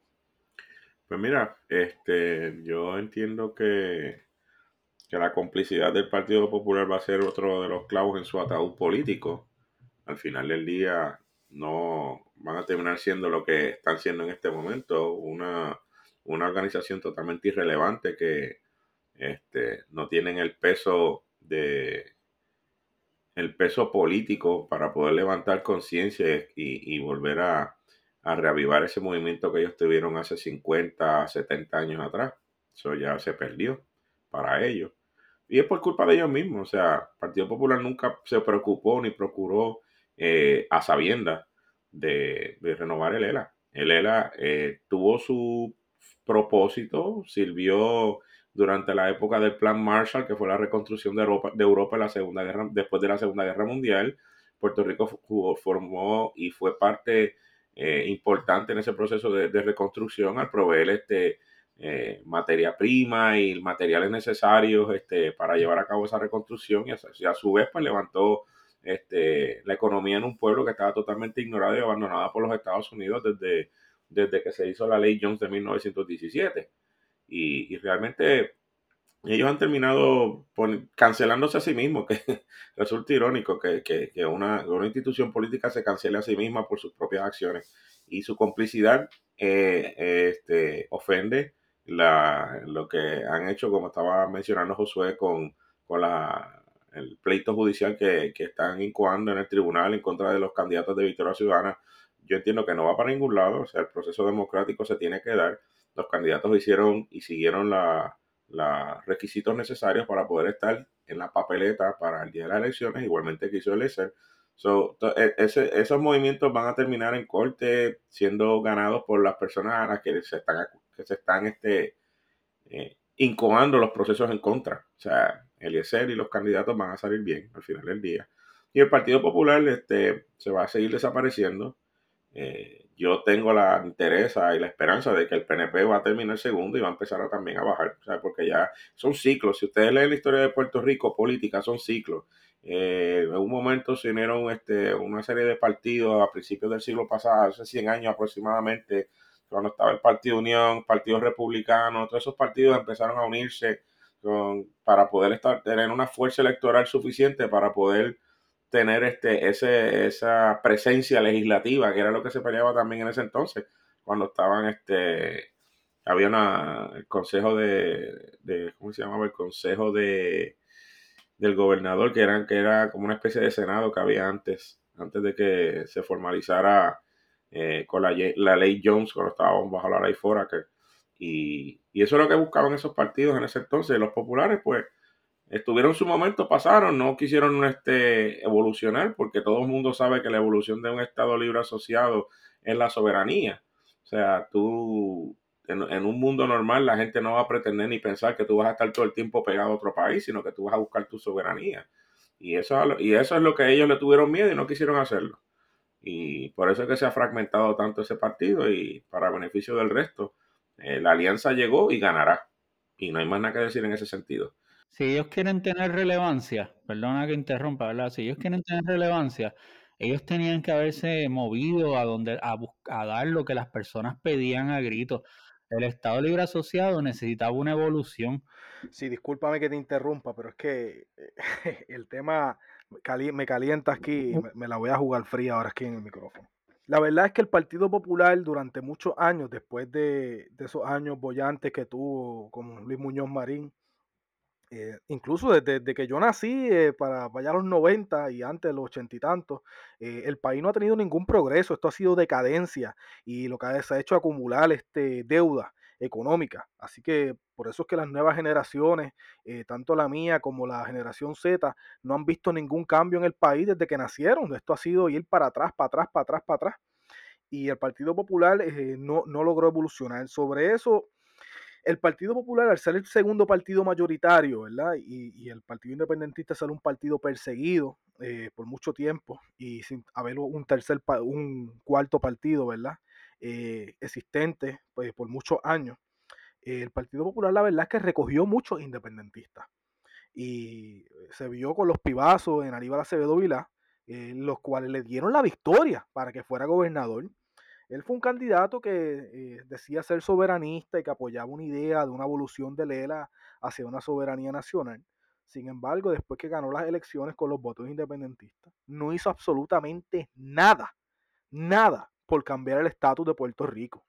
Pues mira, este, yo entiendo que, que la complicidad del Partido Popular va a ser otro de los clavos en su ataúd político. Al final del día no van a terminar siendo lo que están siendo en este momento, una, una organización totalmente irrelevante que este, no tienen el peso de, el peso político para poder levantar conciencia y, volver a, reavivar ese movimiento que ellos tuvieron hace 50, 70 años atrás. Eso ya se perdió para ellos. Y es por culpa de ellos mismos. O sea, el Partido Popular nunca se preocupó ni procuró eh, a sabiendas de, renovar el ELA. El ELA eh, tuvo su propósito, sirvió durante la época del Plan Marshall, que fue la reconstrucción de Europa, de Europa la segunda guerra, después de la Segunda Guerra Mundial. Puerto Rico formó y fue parte eh, importante en ese proceso de, reconstrucción al proveer este, eh, materia prima y materiales necesarios este, para llevar a cabo esa reconstrucción y a, su vez pues, levantó este, la economía en un pueblo que estaba totalmente ignorado y abandonado por los Estados Unidos desde, desde que se hizo la ley Jones de 1917 y, realmente ellos han terminado cancelándose a sí mismos, que *laughs* resulta irónico que, que, una, institución política se cancele a sí misma por sus propias acciones y su complicidad eh, este, ofende la, lo que han hecho, como estaba mencionando Josué, con, con la, el pleito judicial que, que, están incoando en el tribunal en contra de los candidatos de Victoria Ciudadana. Yo entiendo que no va para ningún lado, o sea, el proceso democrático se tiene que dar los candidatos hicieron y siguieron los requisitos necesarios para poder estar en la papeleta para el día de las elecciones, igualmente que hizo el ESER. E, esos movimientos van a terminar en corte siendo ganados por las personas a las que se están, que se están este, eh, incomando los procesos en contra. O sea, Eliezer y los candidatos van a salir bien al final del día. Y el Partido Popular este, se va a seguir desapareciendo. Eh, yo tengo la interés y la esperanza de que el PNP va a terminar segundo y va a empezar a, también a bajar, porque ya son ciclos. Si ustedes leen la historia de Puerto Rico, política, son ciclos. Eh, en un momento se unieron este, una serie de partidos a principios del siglo pasado, hace 100 años aproximadamente, cuando estaba el Partido Unión, Partido Republicano, todos esos partidos empezaron a unirse con, para poder estar, tener una fuerza electoral suficiente para poder tener este, ese, esa presencia legislativa, que era lo que se peleaba también en ese entonces, cuando estaban, este, había una, el consejo de, de ¿cómo se llamaba? El consejo de, del gobernador, que, eran, que era como una especie de senado que había antes, antes de que se formalizara eh, con la, la, ley Jones, cuando estábamos bajo la ley Foraker. Y, y eso es lo que buscaban esos partidos en ese entonces. Los populares, pues, estuvieron su momento, pasaron, no quisieron este, evolucionar, porque todo el mundo sabe que la evolución de un Estado libre asociado es la soberanía. O sea, tú, en, un mundo normal, la gente no va a pretender ni pensar que tú vas a estar todo el tiempo pegado a otro país, sino que tú vas a buscar tu soberanía. Y eso, y eso es lo que ellos le tuvieron miedo y no quisieron hacerlo. Y por eso es que se ha fragmentado tanto ese partido y para beneficio del resto, eh, la alianza llegó y ganará. Y no hay más nada que decir en ese sentido si ellos quieren tener relevancia, perdona que interrumpa, ¿verdad? Si ellos quieren tener relevancia, ellos tenían que haberse movido a donde a, a dar lo que las personas pedían a gritos. El Estado Libre Asociado necesitaba una evolución. Sí, discúlpame que te interrumpa, pero es que *laughs* el tema me calienta aquí y me, la voy a jugar fría ahora aquí en el micrófono. La verdad es que el Partido Popular durante muchos años, después de, de esos años bollantes que tuvo como Luis Muñoz Marín, eh, incluso desde, que yo nací, eh, para, allá los 90 y antes los 80 y tantos, eh, el país no ha tenido ningún progreso, esto ha sido decadencia y lo que se ha hecho acumular este, deuda económica. Así que por eso es que las nuevas generaciones, tanto la mía como la generación Z, no han visto ningún cambio en el país desde que nacieron. Esto ha sido ir para atrás, para atrás, para atrás, para atrás. Y el Partido Popular no, no logró evolucionar. Sobre eso el Partido Popular, al ser el segundo partido mayoritario, ¿verdad? Y, el Partido Independentista ser un partido perseguido eh, por mucho tiempo y sin haber un tercer, un cuarto partido, ¿verdad? Eh, existente pues, por muchos años. el Partido Popular, la verdad es que recogió muchos independentistas y se vio con los pibazos en Aníbal Acevedo Vilá, eh, los cuales le dieron la victoria para que fuera gobernador él fue un candidato que eh, decía ser soberanista y que apoyaba una idea de una evolución de Lela hacia una soberanía nacional. Sin embargo, después que ganó las elecciones con los votos independentistas, no hizo absolutamente nada, nada por cambiar el estatus de Puerto Rico.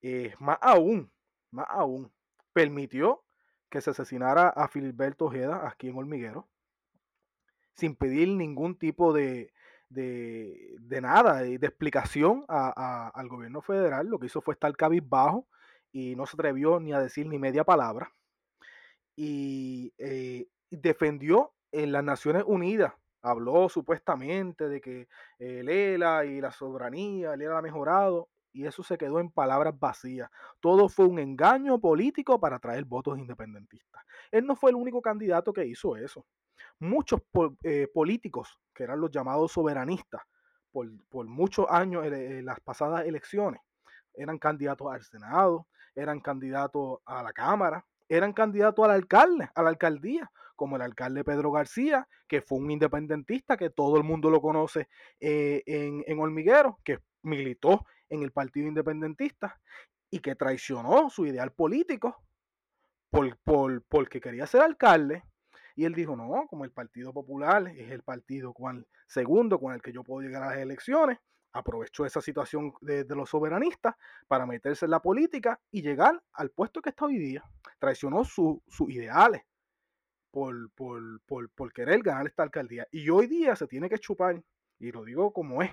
Eh, más aún, más aún, permitió que se asesinara a Filiberto Ojeda aquí en Hormiguero, sin pedir ningún tipo de, de, de nada, de, explicación al gobierno federal. Lo que hizo fue estar cabizbajo y no se atrevió ni a decir ni media palabra. Y eh, defendió en las Naciones Unidas. Habló supuestamente de que el ELA y la soberanía, el ELA ha mejorado, y eso se quedó en palabras vacías. Todo fue un engaño político para traer votos independentistas. Él no fue el único candidato que hizo eso muchos eh, políticos, que eran los llamados soberanistas, por, muchos años en, las pasadas elecciones, eran candidatos al Senado, eran candidatos a la Cámara, eran candidatos al alcalde, a la alcaldía, como el alcalde Pedro García, que fue un independentista que todo el mundo lo conoce eh, en, en Hormiguero, que militó en el Partido Independentista y que traicionó su ideal político por, por, porque quería ser alcalde y él dijo, no, como el Partido Popular es el partido cual, segundo con el que yo puedo llegar a las elecciones, aprovechó esa situación de, los soberanistas para meterse en la política y llegar al puesto que está hoy día. Traicionó sus ideales por, por, querer ganar esta alcaldía. Y hoy día se tiene que chupar, y lo digo como es,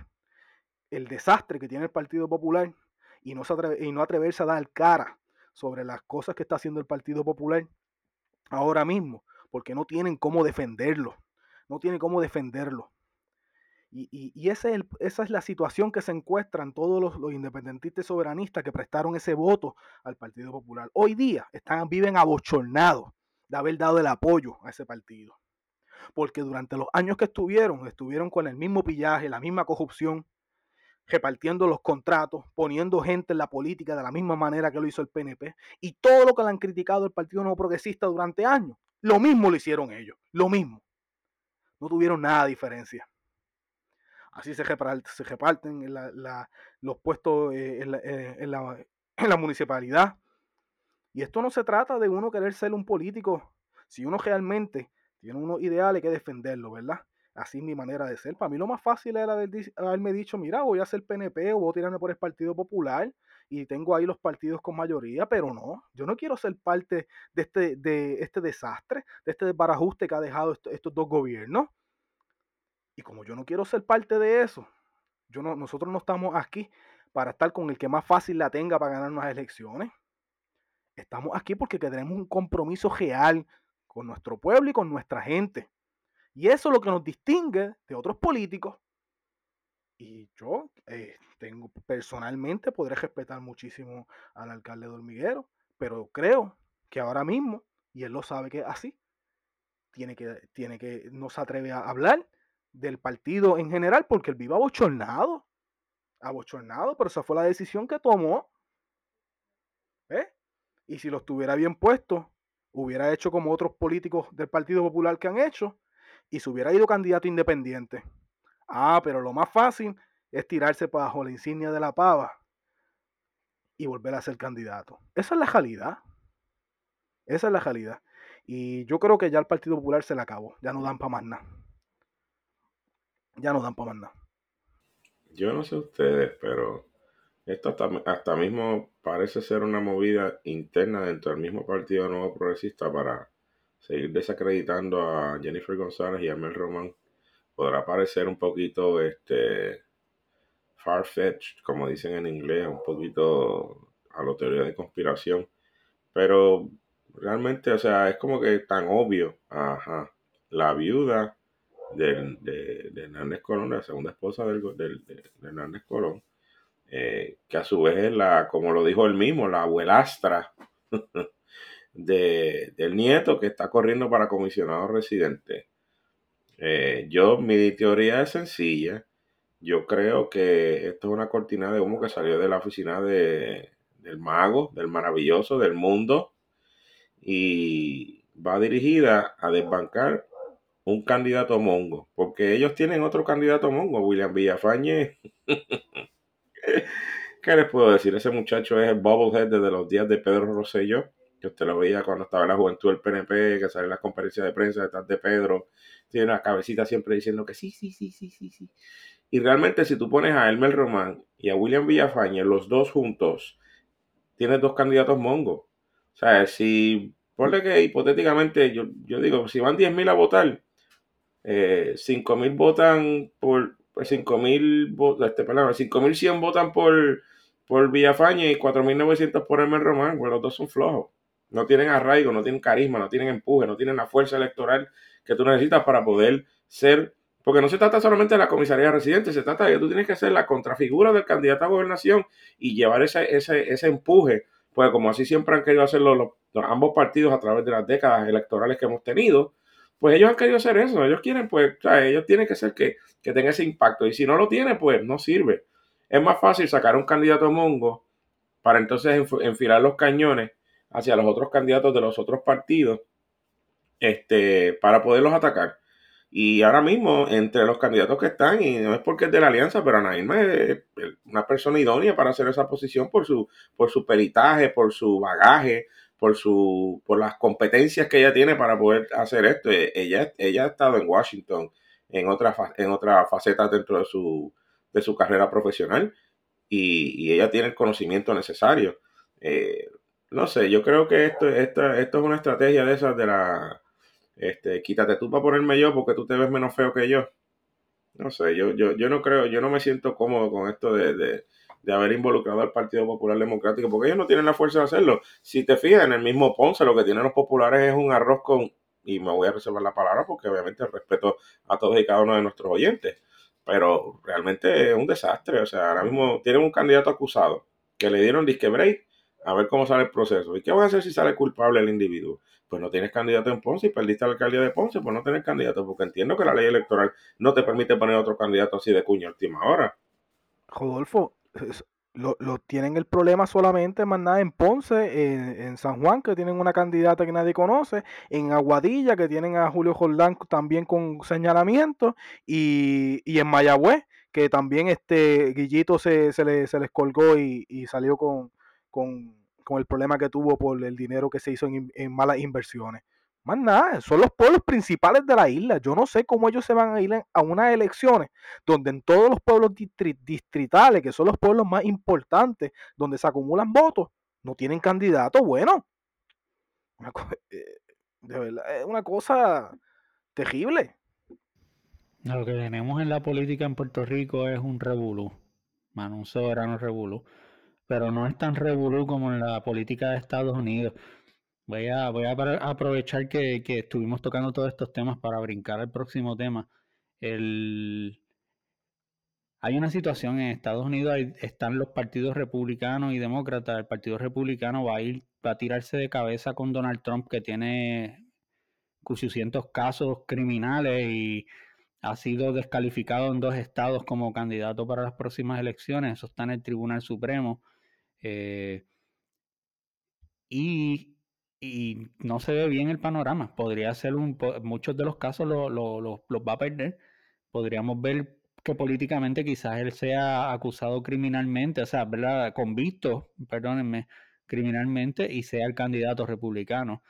el desastre que tiene el Partido Popular y no, y no atreverse a dar cara sobre las cosas que está haciendo el Partido Popular ahora mismo porque no tienen cómo defenderlo. No tienen cómo defenderlo. Y, esa es la situación que se encuentran todos los, independentistas soberanistas que prestaron ese voto al Partido Popular. Hoy día están, viven abochornados de haber dado el apoyo a ese partido. Porque durante los años que estuvieron, estuvieron con el mismo pillaje, la misma corrupción, repartiendo los contratos, poniendo gente en la política de la misma manera que lo hizo el PNP. Y todo lo que le han criticado el Partido Nuevo Progresista durante años, lo mismo lo hicieron ellos, lo mismo. No tuvieron nada de diferencia. Así se, reparten, los puestos eh, eh, en, la, municipalidad. Y esto no se trata de uno querer ser un político. Si uno realmente tiene unos ideales, que defenderlo, ¿verdad? Así es mi manera de ser. Para mí lo más fácil era haberme dicho, mira, voy a ser PNP o voy a tirarme por el Partido Popular y tengo ahí los partidos con mayoría, pero no, yo no quiero ser parte de este, de este desastre, de este desbarajuste que ha dejado estos dos gobiernos. Y como yo no quiero ser parte de eso, yo no, nosotros no estamos aquí para estar con el que más fácil la tenga para ganar unas elecciones. Estamos aquí porque tenemos un compromiso real con nuestro pueblo y con nuestra gente. Y eso es lo que nos distingue de otros políticos. Y yo eh, tengo personalmente podré respetar muchísimo al alcalde de Hormiguero, pero creo que ahora mismo, y él lo sabe que es así, tiene que, tiene que, no se atreve a hablar del partido en general porque él vive abochornado. Abochornado, pero esa fue la decisión que tomó. ¿eh? Y si lo estuviera bien puesto, hubiera hecho como otros políticos del Partido Popular que han hecho y se hubiera ido candidato independiente. Ah, pero lo más fácil es tirarse bajo la insignia de la pava y volver a ser candidato. Esa es la realidad. Esa es la realidad. Y yo creo que ya el Partido Popular se le acabó. Ya no dan para más nada ya no dan para mandar. Yo no sé ustedes, pero esto hasta, mismo parece ser una movida interna dentro del mismo Partido Nuevo Progresista para seguir desacreditando a Jennifer González y a Mel Román. Podrá parecer un poquito este far-fetched, como dicen en inglés, un poquito a la teoría de conspiración, pero realmente, o sea, es como que tan obvio, ajá, la viuda de, de, Hernández Colón, la segunda esposa del, de, Hernández Colón, eh, que a su vez es la, como lo dijo él mismo, la abuelastra *laughs* de, del nieto que está corriendo para comisionado residente. Eh, yo, mi teoría es sencilla. Yo creo que esto es una cortina de humo que salió de la oficina de, del mago, del maravilloso, del mundo, y va dirigida a desbancar un candidato mongo, porque ellos tienen otro candidato mongo, William Villafañe. *laughs* ¿Qué les puedo decir? Ese muchacho es el bobblehead desde los días de Pedro Rosselló, que usted lo veía cuando estaba en la juventud del PNP, que sale en las conferencias de prensa detrás de Pedro, tiene una cabecita siempre diciendo que sí, sí, sí, sí, sí, sí. Y realmente si tú pones a Elmer Román y a William Villafañe, los dos juntos, tienes dos candidatos mongo. O sea, si, ponle que hipotéticamente, yo, yo digo, si van 10.000 a votar, eh, 5.000 votan por, pues 5.000 este, perdón, 5.100 votan por, por Villafaña y 4.900 por Hermen Román, pues los dos son flojos. No tienen arraigo, no tienen carisma, no tienen empuje, no tienen la fuerza electoral que tú necesitas para poder ser, porque no se trata solamente de la comisaría residente, se trata de que tú tienes que ser la contrafigura del candidato a gobernación y llevar ese, ese, ese empuje, pues como así siempre han querido hacerlo los, ambos partidos a través de las décadas electorales que hemos tenido, pues ellos han querido hacer eso. Ellos quieren, pues, o sea, ellos tienen que ser que, que tenga ese impacto. Y si no lo tiene, pues no sirve. Es más fácil sacar un candidato mongo para entonces enfilar los cañones hacia los otros candidatos de los otros partidos este, para poderlos atacar. Y ahora mismo, entre los candidatos que están, y no es porque es de la alianza, pero Anaíma es una persona idónea para hacer esa posición por su, por su peritaje, por su bagaje, por su por las competencias que ella tiene para poder hacer esto. E, ella, ella ha estado en Washington en otra en otra faceta dentro de su de su carrera profesional y, ella tiene el conocimiento necesario. Eh, no sé, yo creo que esto, esto, esto es una estrategia de esas de la este, quítate tú para ponerme yo porque tú te ves menos feo que yo. No sé, yo, yo, yo no creo, yo no me siento cómodo con esto de de haber involucrado al Partido Popular Democrático, porque ellos no tienen la fuerza de hacerlo. Si te fijas, en el mismo Ponce lo que tienen los populares es un arroz con, y me voy a reservar la palabra porque obviamente respeto a todos y cada uno de nuestros oyentes, pero realmente es un desastre. O sea, ahora mismo tienen un candidato acusado que le dieron disque break a ver cómo sale el proceso. ¿Y qué van a hacer si sale culpable el individuo? Pues no tienes candidato en Ponce y perdiste la alcaldía de Ponce, pues no tienes candidato, porque entiendo que la ley electoral no te permite poner otro candidato así de cuña última hora. Rodolfo, lo, tienen el problema solamente más nada en Ponce, en, San Juan, que tienen una candidata que nadie conoce, en Aguadilla, que tienen a Julio Jordán también con señalamiento, y, en Mayagüez, que también este Guillito se, se, le, se les colgó y, salió con, con, el problema que tuvo por el dinero que se hizo en malas inversiones. Más nada, son los pueblos principales de la isla. Yo no sé cómo ellos se van a ir a unas elecciones donde en todos los pueblos distritales, que son los pueblos más importantes, donde se acumulan votos, no tienen candidato bueno. *laughs* Eh, de verdad, es una cosa terrible. Lo que tenemos en la política en Puerto Rico es un revolú, man, un soberano revolú. Pero no es tan revolú como en la política de Estados Unidos. Voy a, voy a aprovechar que, estuvimos tocando todos estos temas para brincar al próximo tema. El, hay una situación en Estados Unidos, están los partidos republicanos y demócratas. El partido republicano va a ir, va a tirarse de cabeza con Donald Trump, que tiene 800 casos criminales y ha sido descalificado en dos estados como candidato para las próximas elecciones. Eso está en el Tribunal Supremo. Eh, y no se ve bien el panorama. Podría ser muchos de los casos los lo, va a perder. Podríamos ver que políticamente quizás él sea acusado criminalmente, o sea, ¿verdad? convicto, criminalmente y sea el candidato republicano.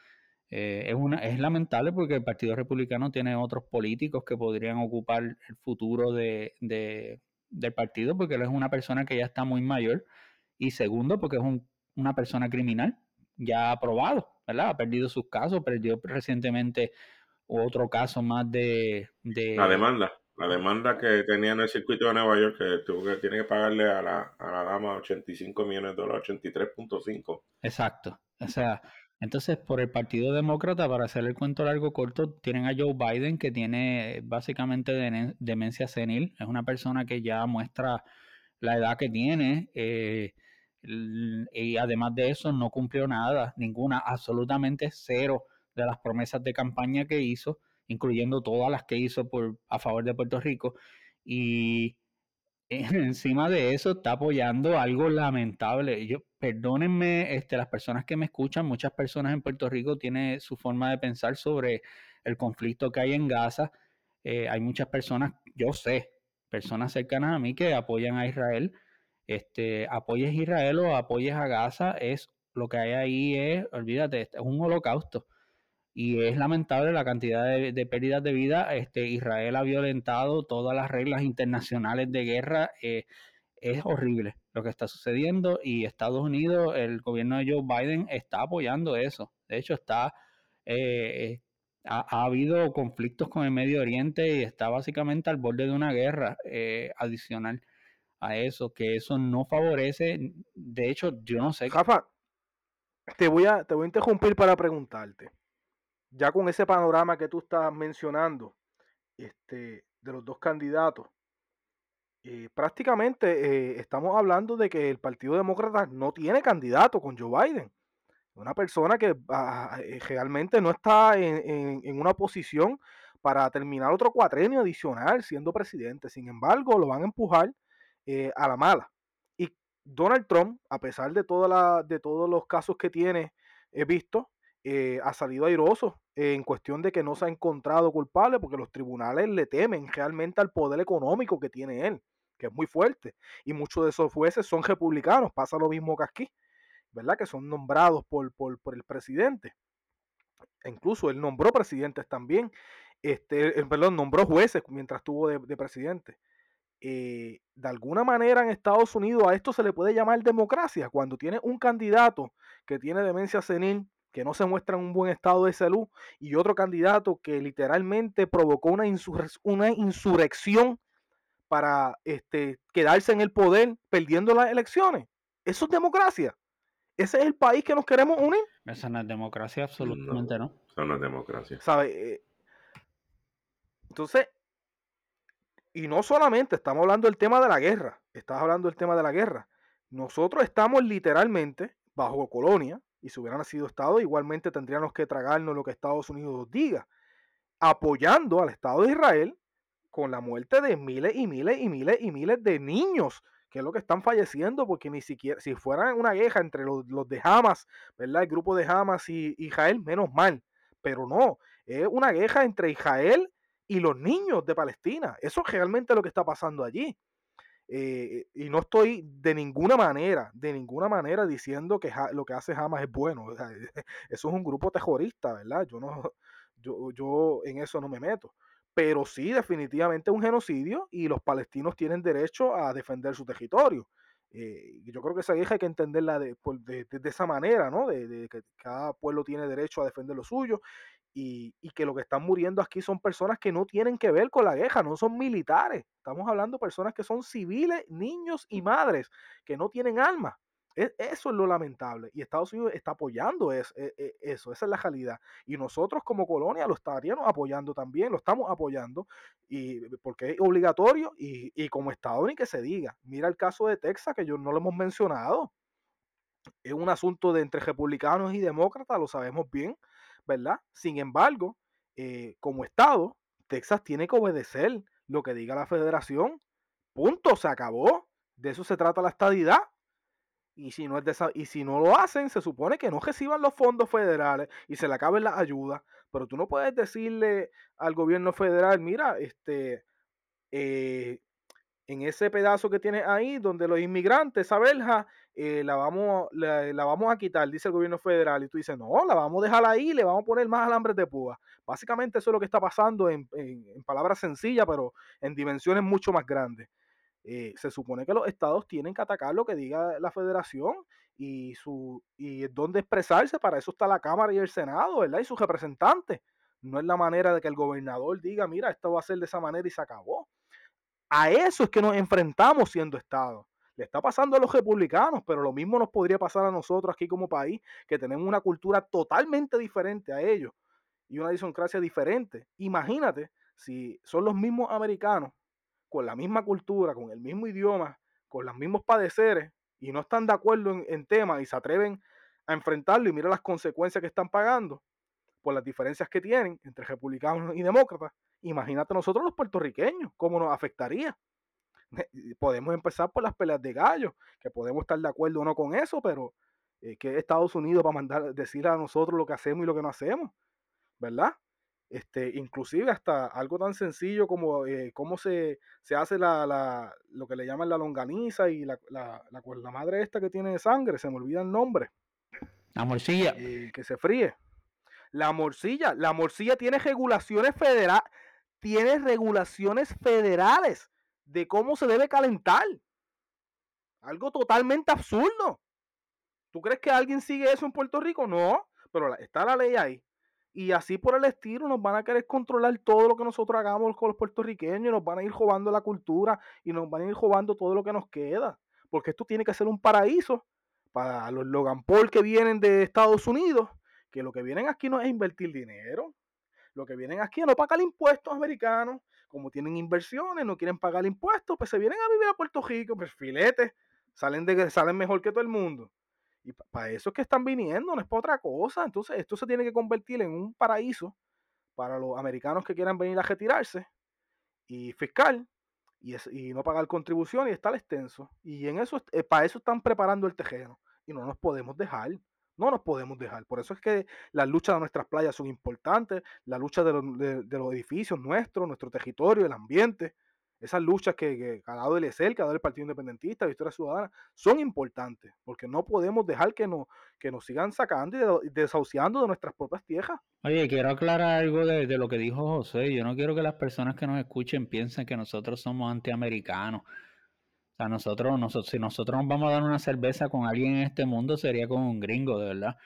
Eh, es, una, lamentable porque el Partido Republicano tiene otros políticos que podrían ocupar el futuro de, del partido porque él es una persona que ya está muy mayor y segundo porque es un, una persona criminal ya aprobado. ¿verdad? Ha perdido sus casos, perdió recientemente otro caso más de... la demanda, la demanda que tenía en el circuito de Nueva York, que tuvo que tiene que pagarle a la, a la dama 85 millones de dólares, 83.5. Exacto, o sea, entonces por el Partido Demócrata, para hacer el cuento largo corto, tienen a Joe Biden que tiene básicamente demencia senil, es una persona que ya muestra la edad que tiene, eh, y además de eso no cumplió nada, ninguna, absolutamente cero de las promesas de campaña que hizo, incluyendo todas las que hizo por, a favor de Puerto Rico. Y *laughs* encima de eso está apoyando algo lamentable. Yo, perdónenme, este, las personas que me escuchan, muchas personas en Puerto Rico tienen su forma de pensar sobre el conflicto que hay en Gaza. Eh, hay muchas personas, yo sé, personas cercanas a mí que apoyan a Israel este, apoyes a Israel o apoyes a Gaza, es lo que hay ahí es, olvídate, es un holocausto. Y es lamentable la cantidad de, pérdidas de vida. Este, Israel ha violentado todas las reglas internacionales de guerra. Eh, es horrible lo que está sucediendo y Estados Unidos, el gobierno de Joe Biden está apoyando eso. De hecho, está eh, ha, ha, habido conflictos con el Medio Oriente y está básicamente al borde de una guerra eh, adicional a eso, que eso no favorece. De hecho, yo no sé. Rafa, te voy a, te voy a interrumpir para preguntarte. Ya con ese panorama que tú estás mencionando, este, de los dos candidatos, eh, prácticamente eh, estamos hablando de que el Partido Demócrata no tiene candidato con Joe Biden. Una persona que ah, eh, realmente no está en, en, una posición para terminar otro cuatrenio adicional siendo presidente. Sin embargo, lo van a empujar eh, a la mala. Y Donald Trump, a pesar de, de todos los casos que tiene he visto, eh, ha salido airoso en cuestión de que no se ha encontrado culpable porque los tribunales le temen realmente al poder económico que tiene él, que es muy fuerte. Y muchos de esos jueces son republicanos, pasa lo mismo que aquí, ¿verdad? Que son nombrados por, por, el presidente. E incluso él nombró presidentes también, este, perdón, nombró jueces mientras estuvo de presidente. Eh, de alguna manera en Estados Unidos a esto se le puede llamar democracia, cuando tiene un candidato que tiene demencia senil, que no se muestra en un buen estado de salud, y otro candidato que literalmente provocó una, una insurrección para este, quedarse en el poder perdiendo las elecciones. Eso es democracia. ¿Ese es el país que nos queremos unir? Esa no es democracia, absolutamente no. Eso no es democracia. ¿Sabe? Eh, entonces, Y no solamente estamos hablando del tema de la guerra, estás hablando del tema de la guerra. Nosotros estamos literalmente bajo colonia, y si hubieran sido Estado, igualmente tendríamos que tragarnos lo que Estados Unidos diga, apoyando al Estado de Israel con la muerte de miles y miles y miles y miles de niños, que es lo que están falleciendo, porque ni siquiera, si fuera una guerra entre los, de Hamas, ¿verdad? El grupo de Hamas y Israel, menos mal, pero no, es una guerra entre Israel y los niños de Palestina. Eso es realmente lo que está pasando allí. Eh, y no estoy de ninguna manera, de ninguna manera diciendo que lo que hace Hamas es bueno. *laughs* eso es un grupo terrorista, ¿verdad? Yo no, *laughs* yo, yo en eso no me meto. Pero sí, definitivamente un genocidio y los palestinos tienen derecho a defender su territorio. Eh, yo creo que esa guerra hay que entenderla de, de, esa manera, ¿no? De, que cada pueblo tiene derecho a defender lo suyo y, que lo que están muriendo aquí son personas que no tienen que ver con la guerra, no son militares. Estamos hablando de personas que son civiles, niños y madres, que no tienen alma. E, eso es lo lamentable. Y Estados Unidos está apoyando e, e, eso, esa es la realidad. Y nosotros como colonia lo estaríamos apoyando también, lo estamos apoyando, y, porque es obligatorio y, y como Estado ni que se diga. Mira el caso de Texas, que yo no lo hemos mencionado. Es un asunto de entre republicanos y demócratas, lo sabemos bien ¿verdad? Sin embargo, eh, como Estado, Texas tiene que obedecer lo que diga la federación. Punto, se acabó. De eso se trata la estadidad. Y si, no es de y si no lo hacen, se supone que no reciban los fondos federales y se le acaben las ayudas. Pero tú no puedes decirle al gobierno federal, mira, este, eh, en ese pedazo que tienes ahí, donde los inmigrantes, esa verja, eh, la, vamos, la, vamos a quitar, dice el gobierno federal. Y tú dices, no, la vamos a dejar ahí, le vamos a poner más alambres de púa. Básicamente eso es lo que está pasando en, palabras sencillas, pero en dimensiones mucho más grandes. Eh, se supone que los estados tienen que atacar lo que diga la federación y, su, y dónde expresarse. Para eso está la Cámara y el Senado, ¿verdad? Y sus representantes. No es la manera de que el gobernador diga, mira, esto va a ser de esa manera y se acabó. A eso es que nos enfrentamos siendo Estado. Le está pasando a los republicanos, pero lo mismo nos podría pasar a nosotros aquí como país, que tenemos una cultura totalmente diferente a ellos y una idiosincrasia diferente. Imagínate si son los mismos americanos, con la misma cultura, con el mismo idioma, con los mismos padeceres, y no están de acuerdo en, en temas y se atreven a enfrentarlo y mira las consecuencias que están pagando por las diferencias que tienen entre republicanos y demócratas. Imagínate nosotros los puertorriqueños, cómo nos afectaría. Podemos empezar por las peleas de gallos, que podemos estar de acuerdo o no con eso, pero eh, que Estados Unidos va a mandar decir a nosotros lo que hacemos y lo que no hacemos, ¿verdad? Este, inclusive hasta algo tan sencillo como eh, cómo se, se hace la, la, lo que le llaman la longaniza y la, la, la, madre esta que tiene sangre, se me olvida el nombre. La morcilla. Eh, que se fríe. La morcilla, la morcilla tiene regulaciones federales, tiene regulaciones federales de cómo se debe calentar. Algo totalmente absurdo. ¿Tú crees que alguien sigue eso en Puerto Rico? No, pero está la ley ahí. Y así por el estilo nos van a querer controlar todo lo que nosotros hagamos con los puertorriqueños, nos van a ir robando la cultura y nos van a ir robando todo lo que nos queda. Porque esto tiene que ser un paraíso para los Logan Paul que vienen de Estados Unidos, que lo que vienen aquí no es invertir dinero, lo que vienen aquí a no pagar impuestos americanos, como tienen inversiones, no quieren pagar impuestos, pues se vienen a vivir a Puerto Rico, pues filetes, salen, de, salen mejor que todo el mundo. Y para eso es que están viniendo, no es para otra cosa. Entonces, esto se tiene que convertir en un paraíso para los americanos que quieran venir a retirarse y fiscal y, y no pagar contribución y estar extenso. Y en eso, eh, para eso están preparando el terreno y no nos podemos dejar. No nos podemos dejar. Por eso es que las luchas de nuestras playas son importantes, la lucha de, los, edificios nuestros, nuestro territorio, el ambiente, esas luchas que, ha dado el ESEL, que ha dado el Partido Independentista, Victoria Ciudadana, son importantes, porque no podemos dejar que nos, que nos sigan sacando y desahuciando de nuestras propias tierras. Oye, quiero aclarar algo de, de, lo que dijo José. Yo no quiero que las personas que nos escuchen piensen que nosotros somos antiamericanos sea, nosotros, nosotros, si nosotros nos vamos a dar una cerveza con alguien en este mundo, sería con un gringo, de verdad.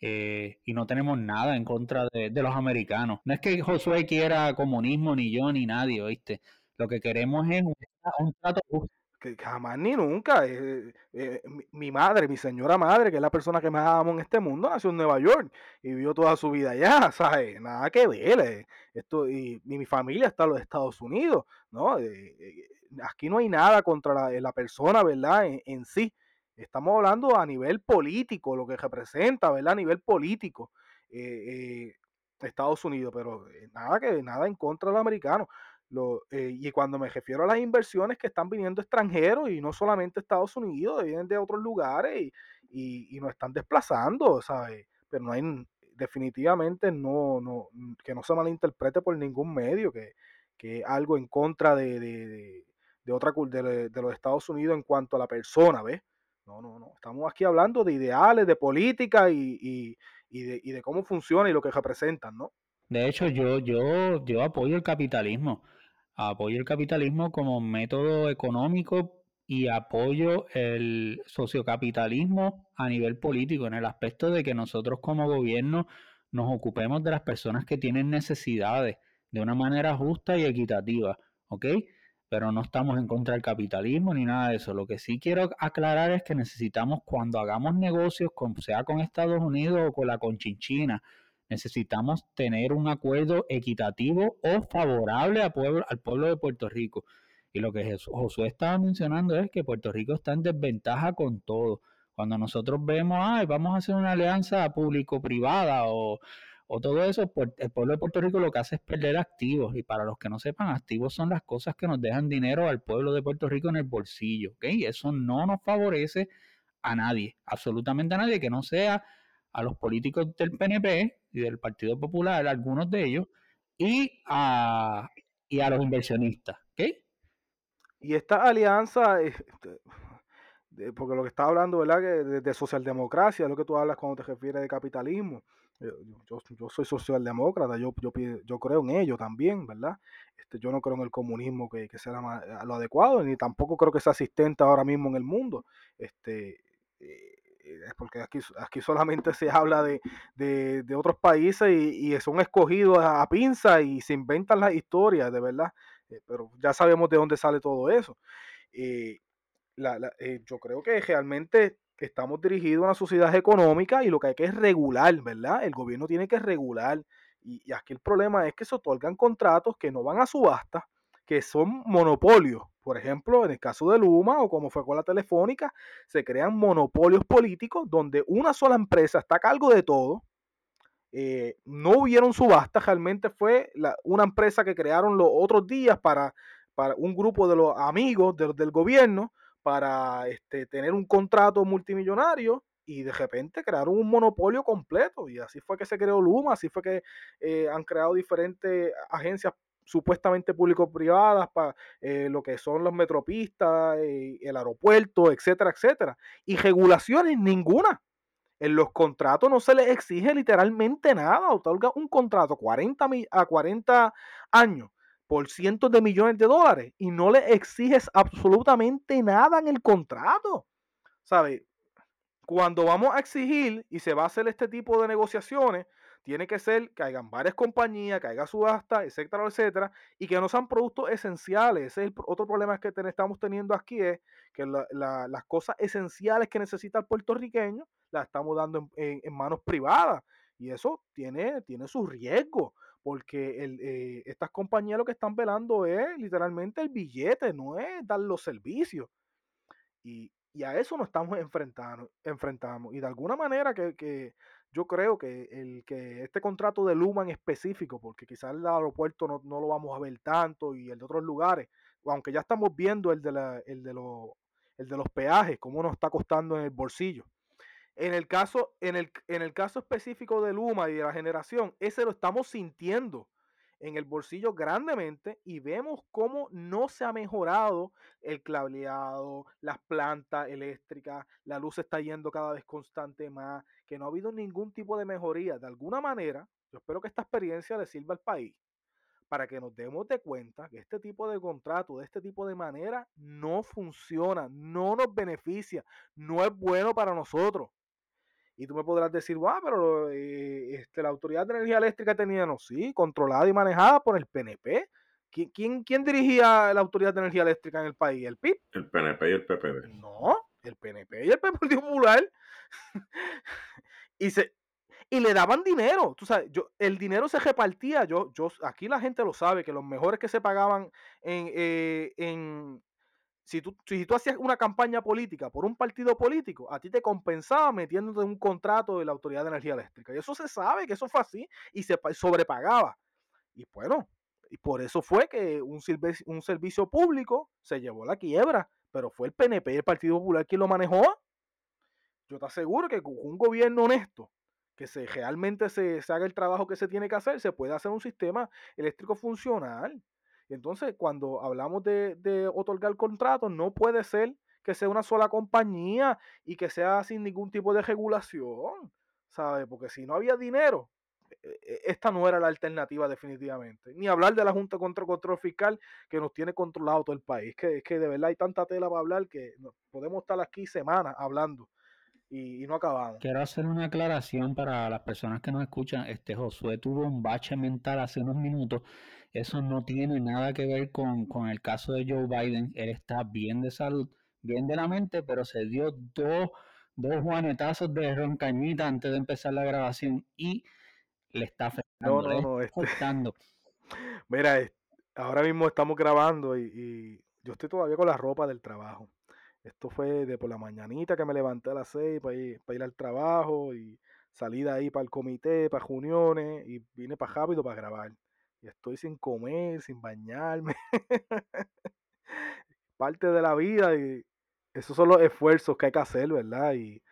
Eh, y no tenemos nada en contra de, los americanos. No es que Josué quiera comunismo, ni yo, ni nadie, ¿oíste? Lo que queremos es un, trato justo. que jamás ni nunca. Eh, eh, mi, madre, mi señora madre, que es la persona que más amo en este mundo, nació en Nueva York y vivió toda su vida allá, *laughs* ¿sabes? Nada que ver. Esto, y, mi familia está en los Estados Unidos, ¿no? Aquí no hay nada contra la, persona, ¿verdad? En, sí. Estamos hablando a nivel político, lo que representa, ¿verdad? A nivel político. Estados Unidos, pero nada que nada en contra del americano. Eh, y cuando me refiero a las inversiones que están viniendo extranjeros y no solamente Estados Unidos, vienen de otros lugares y, y, nos están desplazando, ¿sabes? Pero no hay, definitivamente no, no, que no se malinterprete por ningún medio, que, que algo en contra de, otra de, de, los Estados Unidos en cuanto a la persona, ¿ves? No, no, no. Estamos aquí hablando de ideales, de política y, de, y de cómo funciona y lo que representan, ¿no? De hecho, yo, yo, yo apoyo el capitalismo apoyo el capitalismo como método económico y apoyo el sociocapitalismo a nivel político, en el aspecto de que nosotros como gobierno nos ocupemos de las personas que tienen necesidades de una manera justa y equitativa, ¿ok? Pero no estamos en contra del capitalismo ni nada de eso. Lo que sí quiero aclarar es que necesitamos cuando hagamos negocios, sea con Estados Unidos o con la Conchinchina, necesitamos tener un acuerdo equitativo o favorable al pueblo, al pueblo de Puerto Rico. Y lo que Josué estaba mencionando es que Puerto Rico está en desventaja con todo. Cuando nosotros vemos, ay, vamos a hacer una alianza público-privada o, todo eso, pues, el pueblo de Puerto Rico lo que hace es perder activos. Y para los que no sepan, activos son las cosas que nos dejan dinero al pueblo de Puerto Rico en el bolsillo. ¿okay? Eso no nos favorece a nadie, absolutamente a nadie que no sea a los políticos del PNP y del Partido Popular, algunos de ellos, y a, y a los inversionistas. Y esta alianza, este, porque lo que está hablando, ¿verdad? De, de, socialdemocracia, es lo que tú hablas cuando te refieres de capitalismo. Yo, yo, soy socialdemócrata, yo, yo, yo, creo en ello también, ¿verdad? Este, yo no creo en el comunismo que, que sea lo adecuado, ni tampoco creo que sea asistente ahora mismo en el mundo. Este, eh, es porque aquí, aquí solamente se habla de, otros países y, son escogidos a, pinza y se inventan las historias, de verdad. Eh, pero ya sabemos de dónde sale todo eso. Eh, yo creo que realmente estamos dirigidos a una sociedad económica y lo que hay que es regular, ¿verdad? El gobierno tiene que regular. Y, aquí el problema es que se otorgan contratos que no van a subasta, que son monopolios por ejemplo, en el caso de Luma o como fue con la Telefónica, se crean monopolios políticos donde una sola empresa está a cargo de todo. Eh, no hubieron subasta, realmente fue una empresa que crearon los otros días para, para un grupo de los amigos del gobierno para este, tener un contrato multimillonario y de repente crearon un monopolio completo y así fue que se creó Luma, así fue que eh, han creado diferentes agencias supuestamente público-privadas para eh, lo que son los metropistas, eh, el aeropuerto, etcétera, etcétera. Y regulaciones ninguna. En los contratos no se les exige literalmente nada. Otorga un contrato 40 a 40 años por cientos de millones de dólares y no le exiges absolutamente nada en el contrato. ¿Sabes? Cuando vamos a exigir y se va a hacer este tipo de negociaciones, tiene que ser que hayan varias compañías, que haya subasta, etcétera, etcétera, y que no sean productos esenciales. Ese es el otro problema que estamos teniendo aquí, es que las cosas esenciales que necesita el puertorriqueño las estamos dando en, manos privadas. Y eso tiene, tiene su riesgo, porque eh, estas compañías lo que están velando es literalmente el billete, no es dar los servicios. Y, a eso nos estamos enfrentando, enfrentamos. Y de alguna manera que yo creo que, el, que este contrato de Luma en específico, porque quizás el aeropuerto no, lo vamos a ver tanto y el de otros lugares, aunque ya estamos viendo el de, la, el de, el de los peajes, cómo nos está costando en el bolsillo. En el, caso, en, el, en el caso específico de Luma y de la generación, ese lo estamos sintiendo en el bolsillo grandemente y vemos cómo no se ha mejorado el cableado, las plantas eléctricas, la luz está yendo cada vez constante más, que no ha habido ningún tipo de mejoría. De alguna manera, yo espero que esta experiencia le sirva al país para que nos demos de cuenta que este tipo de contrato, de este tipo de manera, no funciona, no nos beneficia, no es bueno para nosotros. Y tú me podrás decir, wow, pero eh, este, la Autoridad de Energía Eléctrica tenía, no, sí, controlada y manejada por el PNP. ¿quién, quién, dirigía la Autoridad de Energía Eléctrica en el país? ¿El PIB? El PNP y el PPD. No, el PNP y el Partido *laughs* Popular. y se, y le daban dinero. Tú sabes, yo, el dinero se repartía. Yo, yo, aquí la gente lo sabe, que los mejores que se pagaban en, eh, en si tú, si tú hacías una campaña política por un partido político, a ti te compensaba metiéndote en un contrato de la Autoridad de Energía Eléctrica. Y eso se sabe que eso fue así y se sobrepagaba. Y bueno, y por eso fue que un, un servicio público se llevó la quiebra, pero fue el PNP y el Partido Popular quien lo manejó. Yo te aseguro que con un gobierno honesto, que se, realmente se, haga el trabajo que se tiene que hacer, se puede hacer un sistema eléctrico funcional. Entonces, cuando hablamos de, otorgar contratos, no puede ser que sea una sola compañía y que sea sin ningún tipo de regulación, ¿sabes? Porque si no había dinero, e, e, esta no era la alternativa definitivamente. Ni hablar de la Junta contra Control Fiscal que nos tiene controlado todo el país. Que, que de verdad hay tanta tela para hablar que podemos estar aquí semanas hablando y, no acabamos. Quiero hacer una aclaración para las personas que nos escuchan. Este Josué tuvo un bache mental hace unos minutos. Eso no tiene nada que ver con, el caso de Joe Biden. Él está bien de salud, bien de la mente, pero se dio dos, dos juanetazos de roncañita antes de empezar la grabación y le está afectando. No, no, no, este... *laughs* Mira, ahora mismo estamos grabando y, y yo estoy todavía con la ropa del trabajo. Esto fue de por la mañanita que me levanté a las 6 para ir, para ir al trabajo y salí de ahí para el comité, para reuniones y vine para rápido para grabar. Y estoy sin comer, sin bañarme. *laughs* Parte de la vida y esos son los esfuerzos que hay que hacer, ¿verdad? Y,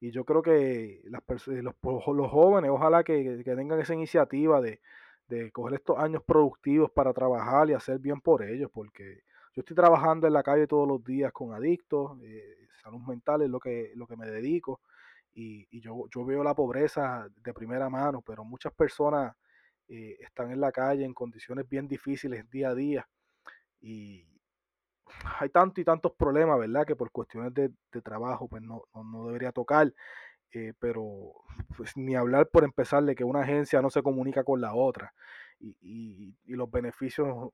yo creo que las los, los jóvenes, ojalá que, tengan esa iniciativa de, de coger estos años productivos para trabajar y hacer bien por ellos, porque yo estoy trabajando en la calle todos los días con adictos, eh, salud mental es lo que, lo que me dedico y, yo, yo, veo la pobreza de primera mano, pero muchas personas eh, están en la calle en condiciones bien difíciles día a día y hay tantos y tantos problemas, ¿verdad? Que por cuestiones de, trabajo pues no, no, debería tocar, eh, pero pues ni hablar por empezar de que una agencia no se comunica con la otra y, y, y los beneficios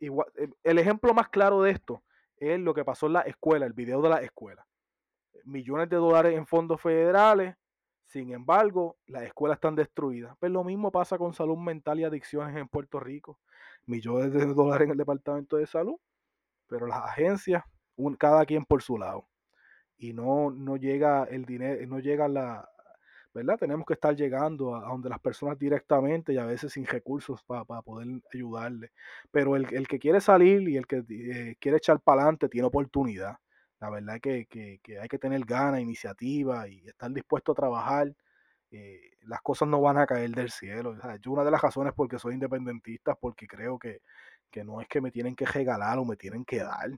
eh, el ejemplo más claro de esto es lo que pasó en la escuela, el video de la escuela. Millones de dólares en fondos federales, sin embargo, las escuelas están destruidas. Pues lo mismo pasa con salud mental y adicciones en Puerto Rico. Millones de dólares en el Departamento de Salud, pero las agencias, cada quien por su lado. Y no, no llega el dinero, no llega la, ¿verdad? Tenemos que estar llegando a, donde las personas directamente y a veces sin recursos para poder ayudarle. Pero el, el, que quiere salir y el que eh, quiere echar para adelante tiene oportunidad. La verdad que, que, que, hay que tener ganas, iniciativa y estar dispuesto a trabajar. Eh, las cosas no van a caer del cielo. yo una de las razones por que soy independentista porque creo que, que no es que me tienen que regalar o me tienen que dar.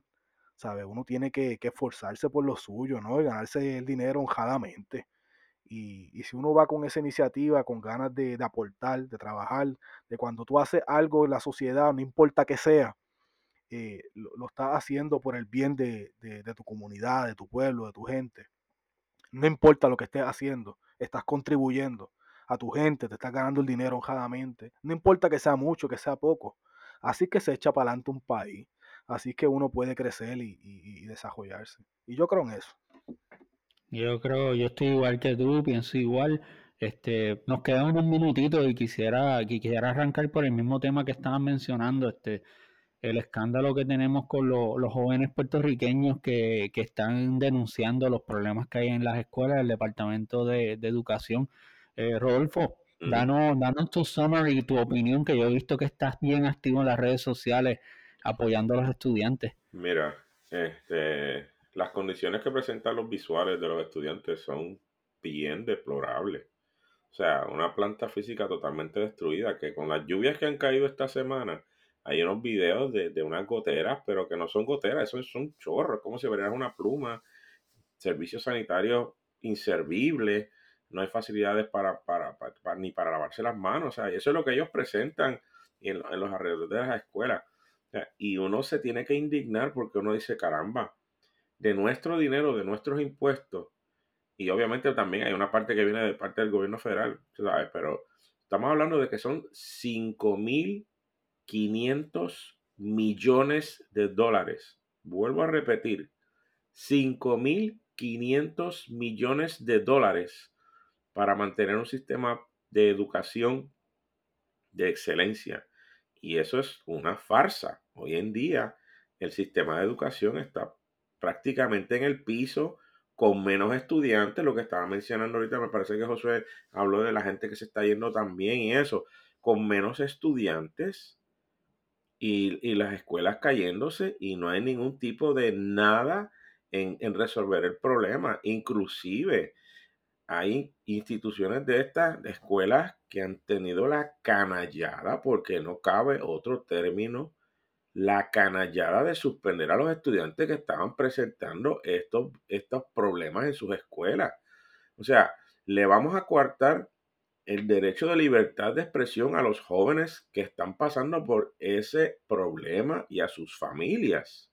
¿Sabe? Uno tiene que, esforzarse por lo suyo, ¿no? Y ganarse el dinero honradamente. Y, si uno va con esa iniciativa, con ganas de, aportar, de trabajar, de cuando tú haces algo en la sociedad, no importa que sea, eh, lo, estás haciendo por el bien de, tu comunidad, de tu pueblo, de tu gente. No importa lo que estés haciendo, estás contribuyendo a tu gente, te estás ganando el dinero honradamente. No importa que sea mucho, que sea poco. Así que se echa para adelante un país. Así que uno puede crecer y desarrollarse. Y yo creo en eso. Yo creo, yo estoy igual que tú, pienso igual. Este, nos quedan unos minutitos y quisiera, quisiera arrancar por el mismo tema que estaban mencionando, este, el escándalo que tenemos con los jóvenes puertorriqueños que, que, están denunciando los problemas que hay en las escuelas del Departamento de, Educación. Eh, Rodolfo, danos, danos tu summary, tu opinión, que yo he visto que estás bien activo en las redes sociales apoyando a los estudiantes. Mira, este, las condiciones que presentan los visuales de los estudiantes son bien deplorables. O sea, una planta física totalmente destruida, que con las lluvias que han caído esta semana, hay unos videos de, unas goteras, pero que no son goteras, eso son chorros, como si abrieran una pluma, servicios sanitarios inservibles, no hay facilidades para, para, ni para lavarse las manos, o sea, eso es lo que ellos presentan en, los alrededores de las escuelas. y uno se tiene que indignar porque uno dice, caramba, de nuestro dinero, de nuestros impuestos, y obviamente también hay una parte que viene de parte del gobierno federal, ¿sabes? Pero estamos hablando de que son 5.500 millones de dólares. Vuelvo a repetir, 5.500 millones de dólares para mantener un sistema de educación de excelencia. Y eso es una farsa. Hoy en día el sistema de educación está prácticamente en el piso con menos estudiantes, lo que estaba mencionando ahorita, me parece que Josué habló de la gente que se está yendo también y eso, con menos estudiantes y, las escuelas cayéndose y no hay ningún tipo de nada en, en resolver el problema. Inclusive hay instituciones de estas escuelas que han tenido la canallada, porque no cabe otro término, la canallada de suspender a los estudiantes que estaban presentando estos, estos problemas en sus escuelas. O sea, le vamos a coartar el derecho de libertad de expresión a los jóvenes que están pasando por ese problema y a sus familias.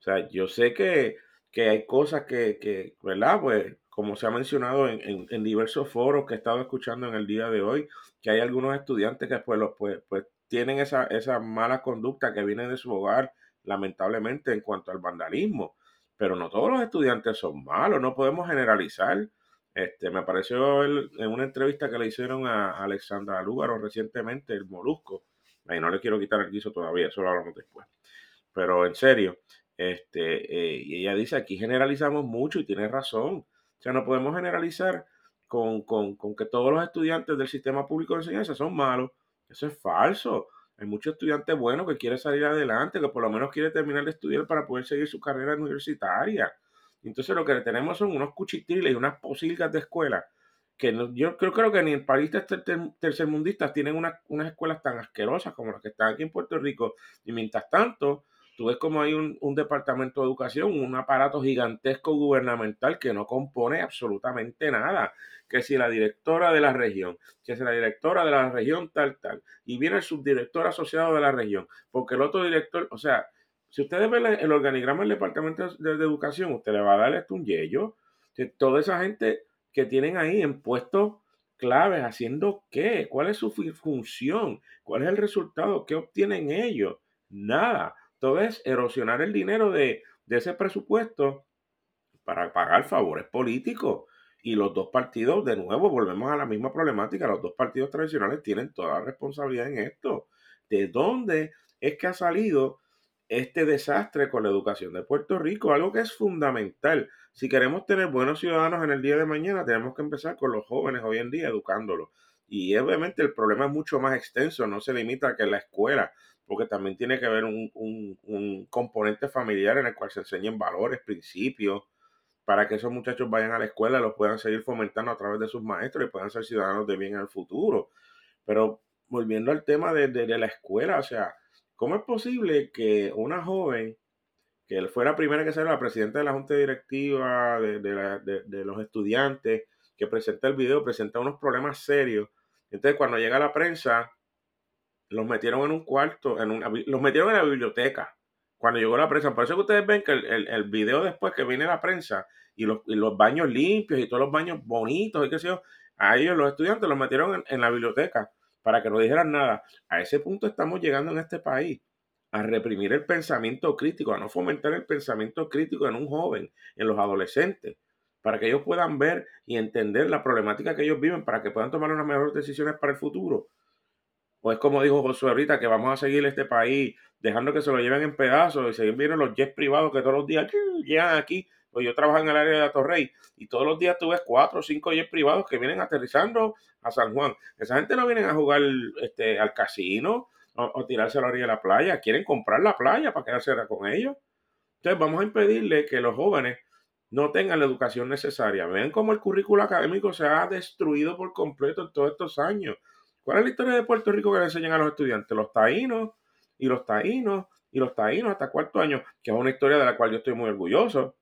O sea, yo sé que, que hay cosas que, que, ¿verdad? Pues como se ha mencionado en, en, diversos foros que he estado escuchando en el día de hoy, que hay algunos estudiantes que pues, los, pues, pues tienen esa, esa mala conducta que viene de su hogar, lamentablemente, en cuanto al vandalismo. Pero no todos los estudiantes son malos, no podemos generalizar. Este, me pareció en una entrevista que le hicieron a Alexandra Lúgaro recientemente, el Molusco. Ahí no le quiero quitar el guiso todavía, eso lo hablamos después. Pero en serio, este, eh, y ella dice, aquí generalizamos mucho y tiene razón. O sea, no podemos generalizar con, con, con que todos los estudiantes del sistema público de enseñanza son malos eso es falso. Hay muchos estudiantes buenos que quieren salir adelante, que por lo menos quieren terminar de estudiar para poder seguir su carrera universitaria. Entonces lo que tenemos son unos cuchitiles y unas posilgas de escuela que yo creo, creo, que ni en países tercermundistas tienen unas escuelas tan asquerosas como las que están aquí en Puerto Rico. Y mientras tanto, tú ves como hay un, un, departamento de educación, un aparato gigantesco gubernamental que no compone absolutamente nada. Que si la directora de la región, que si la directora de la región tal, tal, y viene el subdirector asociado de la región, porque el otro director, o sea, si ustedes ven el organigrama del departamento de, educación, usted le va a dar esto un yello. Toda esa gente que tienen ahí en puestos claves, haciendo qué, cuál es su función, cuál es el resultado, qué obtienen ellos, nada todo es erosionar el dinero de, ese presupuesto para pagar favores políticos. Y los dos partidos, de nuevo, volvemos a la misma problemática. Los dos partidos tradicionales tienen toda la responsabilidad en esto. ¿De dónde es que ha salido este desastre con la educación de Puerto Rico? Algo que es fundamental. Si queremos tener buenos ciudadanos en el día de mañana, tenemos que empezar con los jóvenes hoy en día, educándolos. Y obviamente el problema es mucho más extenso, no se limita a que la escuela porque también tiene que haber un, componente familiar en el cual se enseñen valores, principios, para que esos muchachos vayan a la escuela los puedan seguir fomentando a través de sus maestros y puedan ser ciudadanos de bien en el futuro. Pero volviendo al tema de, la escuela, o sea, ¿cómo es posible que una joven que fue la primera que salió, la presidenta de la junta directiva de, de, los estudiantes, que presenta el video, presenta unos problemas serios. Entonces, cuando llega la prensa, los metieron en un cuarto, en los metieron en la biblioteca. Cuando llegó la prensa, por eso que ustedes ven que el, el, video después que viene la prensa y los, los, baños limpios y todos los baños bonitos y qué sé yo, a ellos los estudiantes los metieron en, la biblioteca para que no dijeran nada. A ese punto estamos llegando en este país, a reprimir el pensamiento crítico, a no fomentar el pensamiento crítico en un joven, en los adolescentes, para que ellos puedan ver y entender la problemática que ellos viven, para que puedan tomar unas mejores decisiones para el futuro. O es como dijo Josué ahorita, que vamos a seguir este país dejando que se lo lleven en pedazos y seguir viendo los jets privados que todos los días llegan aquí. Pues yo trabajo en el área de Atorrey y todos los días tú cuatro o cinco jets privados que vienen aterrizando a San Juan. Esa gente no viene a jugar este, al casino o, tirarse a la orilla de la playa, quieren comprar la playa para quedarse con ellos. Entonces vamos a impedirle que los jóvenes no tengan la educación necesaria. Ven cómo el currículo académico se ha destruido por completo en todos estos años. ¿Cuál es la historia de Puerto Rico que le enseñan a los estudiantes? Los taínos y los taínos y los taínos hasta cuarto año, que es una historia de la cual yo estoy muy orgulloso.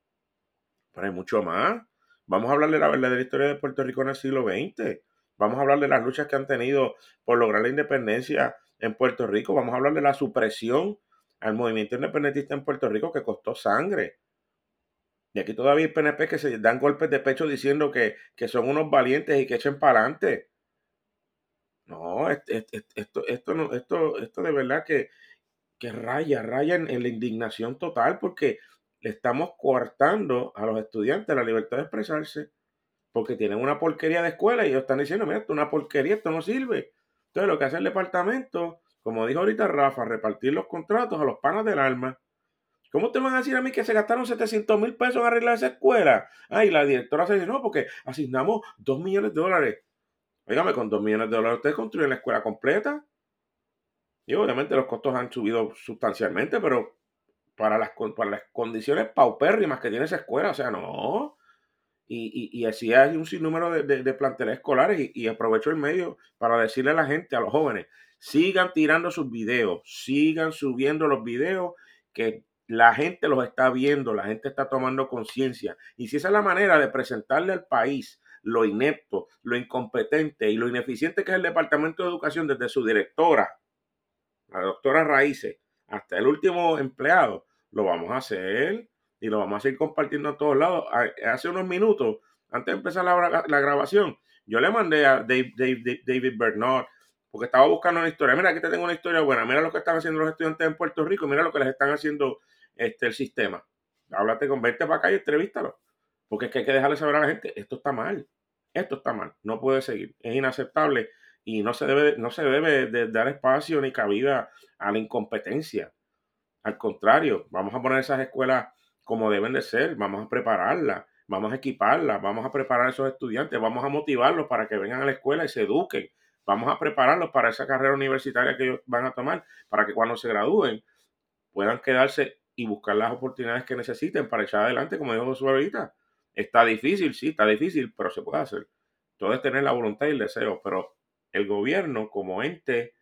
Pero hay mucho más. Vamos a hablar de la verdadera historia de Puerto Rico en el siglo XX. Vamos a hablar de las luchas que han tenido por lograr la independencia en Puerto Rico. Vamos a hablar de la supresión al movimiento independentista en Puerto Rico que costó sangre. Y aquí todavía hay PNP que se dan golpes de pecho diciendo que, que son unos valientes y que echen para adelante. No, esto, esto, esto, no, esto, esto de verdad que que raya, raya en, la indignación total porque estamos coartando a los estudiantes la libertad de expresarse porque tienen una porquería de escuela y ellos están diciendo, mira, esto es una porquería, esto no sirve. Entonces lo que hace el departamento, como dijo ahorita Rafa, repartir los contratos a los panas del alma. ¿Cómo te van a decir a mí que se gastaron 700 mil pesos en arreglar esa escuela? Ah, y la directora se dice, no, porque asignamos 2 millones de dólares. Óigame, con 2 millones de dólares ustedes construyen la escuela completa. Y obviamente los costos han subido sustancialmente, pero para las, para las condiciones paupérrimas que tiene esa escuela, o sea, no. Y, y, así hay un sinnúmero de, de, planteles escolares y, y, aprovecho el medio para decirle a la gente, a los jóvenes, sigan tirando sus videos, sigan subiendo los videos que la gente los está viendo, la gente está tomando conciencia. Y si esa es la manera de presentarle al país lo inepto, lo incompetente y lo ineficiente que es el Departamento de Educación desde su directora, la doctora Raíces, hasta el último empleado, lo vamos a hacer y lo vamos a seguir compartiendo a todos lados. Hace unos minutos, antes de empezar la, grabación, yo le mandé a David, David Bernard, porque estaba buscando una historia. Mira, aquí te tengo una historia buena. Mira lo que están haciendo los estudiantes en Puerto Rico. Mira lo que les están haciendo este, el sistema. Háblate con, vete para acá y entrevístalo. Porque es que hay que dejarle saber a la gente, esto está mal. Esto está mal. No puede seguir. Es inaceptable y no se debe, no se debe de dar espacio ni cabida a la incompetencia. Al contrario, vamos a poner esas escuelas como deben de ser, vamos a prepararlas, vamos a equiparlas, vamos a preparar a esos estudiantes, vamos a motivarlos para que vengan a la escuela y se eduquen, vamos a prepararlos para esa carrera universitaria que ellos van a tomar, para que cuando se gradúen puedan quedarse y buscar las oportunidades que necesiten para echar adelante, como dijo Josué ahorita. Está difícil, sí, está difícil, pero se puede hacer. Todo es tener la voluntad y el deseo, pero el gobierno como ente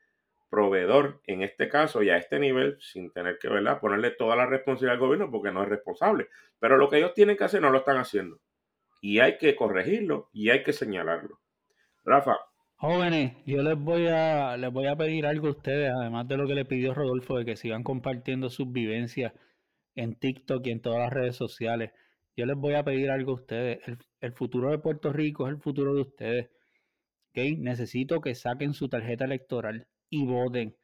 proveedor, en este caso y a este nivel, sin tener que ¿verdad? ponerle toda la responsabilidad al gobierno porque no es responsable. Pero lo que ellos tienen que hacer no lo están haciendo. Y hay que corregirlo y hay que señalarlo. Rafa. Jóvenes, yo les voy a les voy a pedir algo a ustedes, además de lo que le pidió Rodolfo, de que sigan compartiendo sus vivencias en TikTok y en todas las redes sociales. Yo les voy a pedir algo a ustedes. El, el futuro de Puerto Rico es el futuro de ustedes. Necesito que saquen su tarjeta electoral y voten.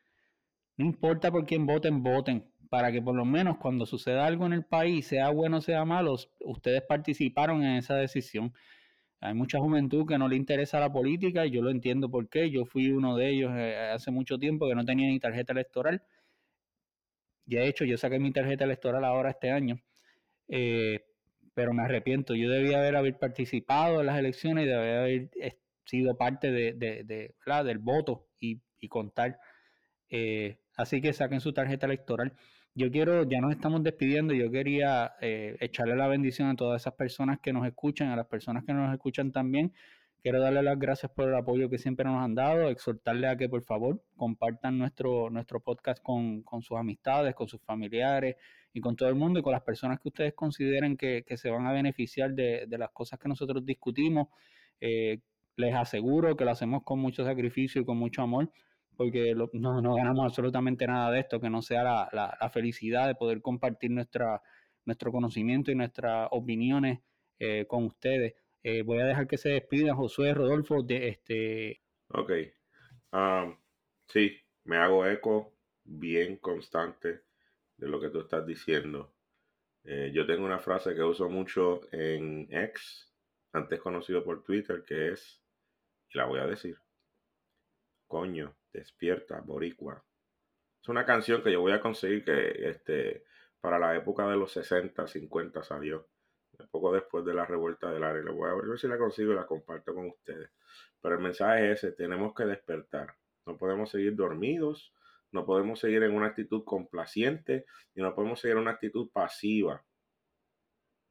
No importa por quién voten, voten. Para que por lo menos cuando suceda algo en el país, sea bueno o sea malo, ustedes participaron en esa decisión. Hay mucha juventud que no le interesa la política y yo lo entiendo por qué. Yo fui uno de ellos eh, hace mucho tiempo que no tenía ni tarjeta electoral. Y de hecho, yo saqué mi tarjeta electoral ahora este año. Eh, pero me arrepiento. Yo debía haber, haber participado en las elecciones y debía haber sido parte de, de, de del voto y, contar. Eh, así que saquen su tarjeta electoral. Yo quiero, ya nos estamos despidiendo, yo quería eh, echarle la bendición a todas esas personas que nos escuchan, a las personas que nos escuchan también. Quiero darle las gracias por el apoyo que siempre nos han dado, exhortarle a que por favor compartan nuestro, nuestro podcast con, con sus amistades, con sus familiares y con todo el mundo y con las personas que ustedes consideren que, que se van a beneficiar de, de, las cosas que nosotros discutimos. Eh, les aseguro que lo hacemos con mucho sacrificio y con mucho amor, porque no, no, ganamos absolutamente nada de esto, que no sea la, la, felicidad de poder compartir nuestra, nuestro conocimiento y nuestras opiniones eh, con ustedes. Eh, voy a dejar que se despidan Josué Rodolfo de este. Ok. Um, sí, me hago eco bien constante de lo que tú estás diciendo. Eh, yo tengo una frase que uso mucho en X, antes conocido por Twitter, que es la voy a decir. Coño, despierta, boricua. Es una canción que yo voy a conseguir que este, para la época de los 60, 50 salió. Poco después de la revuelta del área. Voy a ver si la consigo y la comparto con ustedes. Pero el mensaje es ese, tenemos que despertar. No podemos seguir dormidos, no podemos seguir en una actitud complaciente y no podemos seguir en una actitud pasiva.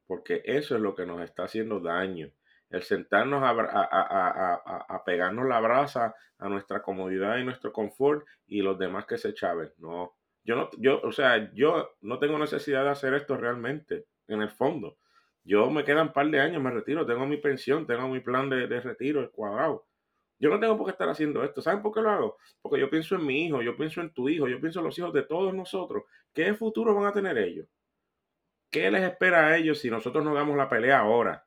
Porque eso es lo que nos está haciendo daño el sentarnos a, a, pegarnos la brasa a nuestra comodidad y nuestro confort y los demás que se chaven. No, yo no, yo, o sea, yo no tengo necesidad de hacer esto realmente, en el fondo. Yo me quedan un par de años, me retiro, tengo mi pensión, tengo mi plan de, de retiro, el cuadrado. Yo no tengo por qué estar haciendo esto. ¿Saben por qué lo hago? Porque yo pienso en mi hijo, yo pienso en tu hijo, yo pienso en los hijos de todos nosotros. ¿Qué futuro van a tener ellos? ¿Qué les espera a ellos si nosotros no damos la pelea ahora?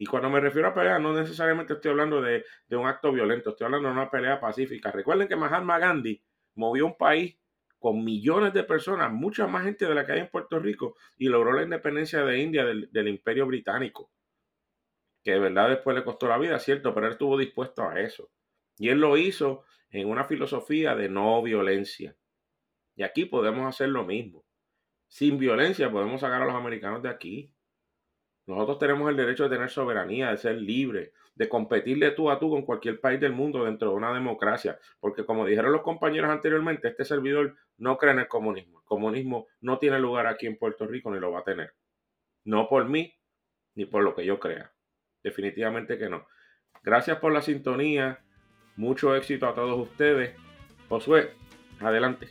Y cuando me refiero a pelea, no necesariamente estoy hablando de, un acto violento, estoy hablando de una pelea pacífica. Recuerden que Mahatma Gandhi movió un país con millones de personas, mucha más gente de la que hay en Puerto Rico, y logró la independencia de India del, del imperio británico. Que de verdad después le costó la vida, cierto, pero él estuvo dispuesto a eso. Y él lo hizo en una filosofía de no violencia. Y aquí podemos hacer lo mismo. Sin violencia podemos sacar a los americanos de aquí. Nosotros tenemos el derecho de tener soberanía, de ser libres, de competir de tú a tú con cualquier país del mundo dentro de una democracia. Porque como dijeron los compañeros anteriormente, este servidor no cree en el comunismo. El comunismo no tiene lugar aquí en Puerto Rico ni lo va a tener. No por mí, ni por lo que yo crea. Definitivamente que no. Gracias por la sintonía. Mucho éxito a todos ustedes. Josué, adelante.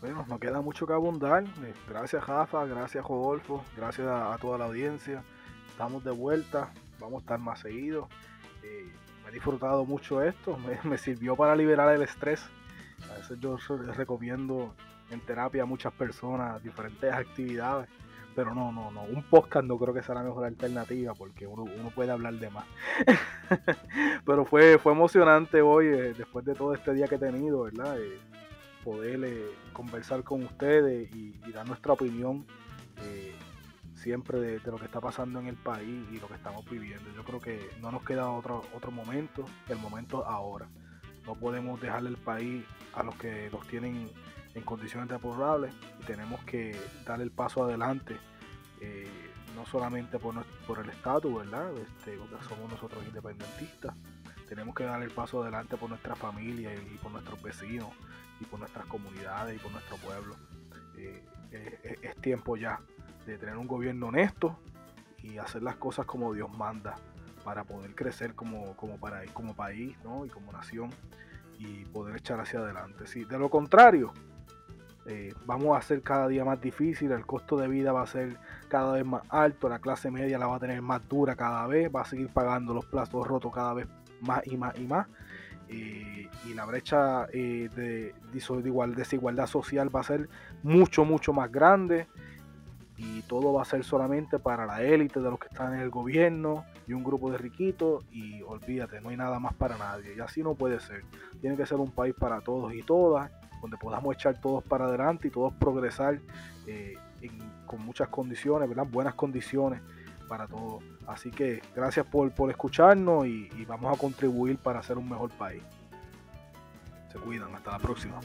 Bueno, no queda mucho que abundar. Eh, gracias, Rafa. Gracias, Rodolfo. Gracias a, toda la audiencia. Estamos de vuelta. Vamos a estar más seguidos. Eh, me he disfrutado mucho esto. *laughs* Me, sirvió para liberar el estrés. A veces yo recomiendo en terapia a muchas personas diferentes actividades. Pero no, no, no. Un podcast no creo que sea la mejor alternativa porque uno, puede hablar de más. *laughs* Pero fue, fue emocionante hoy, eh, después de todo este día que he tenido, ¿verdad? Eh, poder eh, conversar con ustedes y, dar nuestra opinión siempre de, lo que está pasando en el país y lo que estamos viviendo. Yo creo que no nos queda otro, otro momento, el momento ahora. No podemos dejarle el país a los que los tienen en condiciones deplorables y tenemos que dar el paso adelante, eh, no solamente por, por el estatus, ¿verdad? Este, porque somos nosotros independentistas, tenemos que dar el paso adelante por nuestra familia y, por nuestros vecinos y por nuestras comunidades y por nuestro pueblo. Eh, es tiempo ya de tener un gobierno honesto y hacer las cosas como Dios manda para poder crecer como, como, para, como país ¿no? y como nación y poder echar hacia adelante. Si de lo contrario, eh, vamos a hacer cada día más difícil, el costo de vida va a ser cada vez más alto, la clase media la va a tener más dura cada vez, va a seguir pagando los plazos rotos cada vez más y más y más. Eh, y la brecha eh, de, de desigualdad social va a ser mucho, mucho más grande. Y todo va a ser solamente para la élite de los que están en el gobierno y un grupo de riquitos. Y olvídate, no hay nada más para nadie. Y así no puede ser. Tiene que ser un país para todos y todas donde podamos echar todos para adelante y todos progresar eh, con muchas condiciones, ¿verdad? Buenas condiciones para todos. Así que gracias por, escucharnos y, y vamos a contribuir para hacer un mejor país. Se cuidan, hasta la próxima.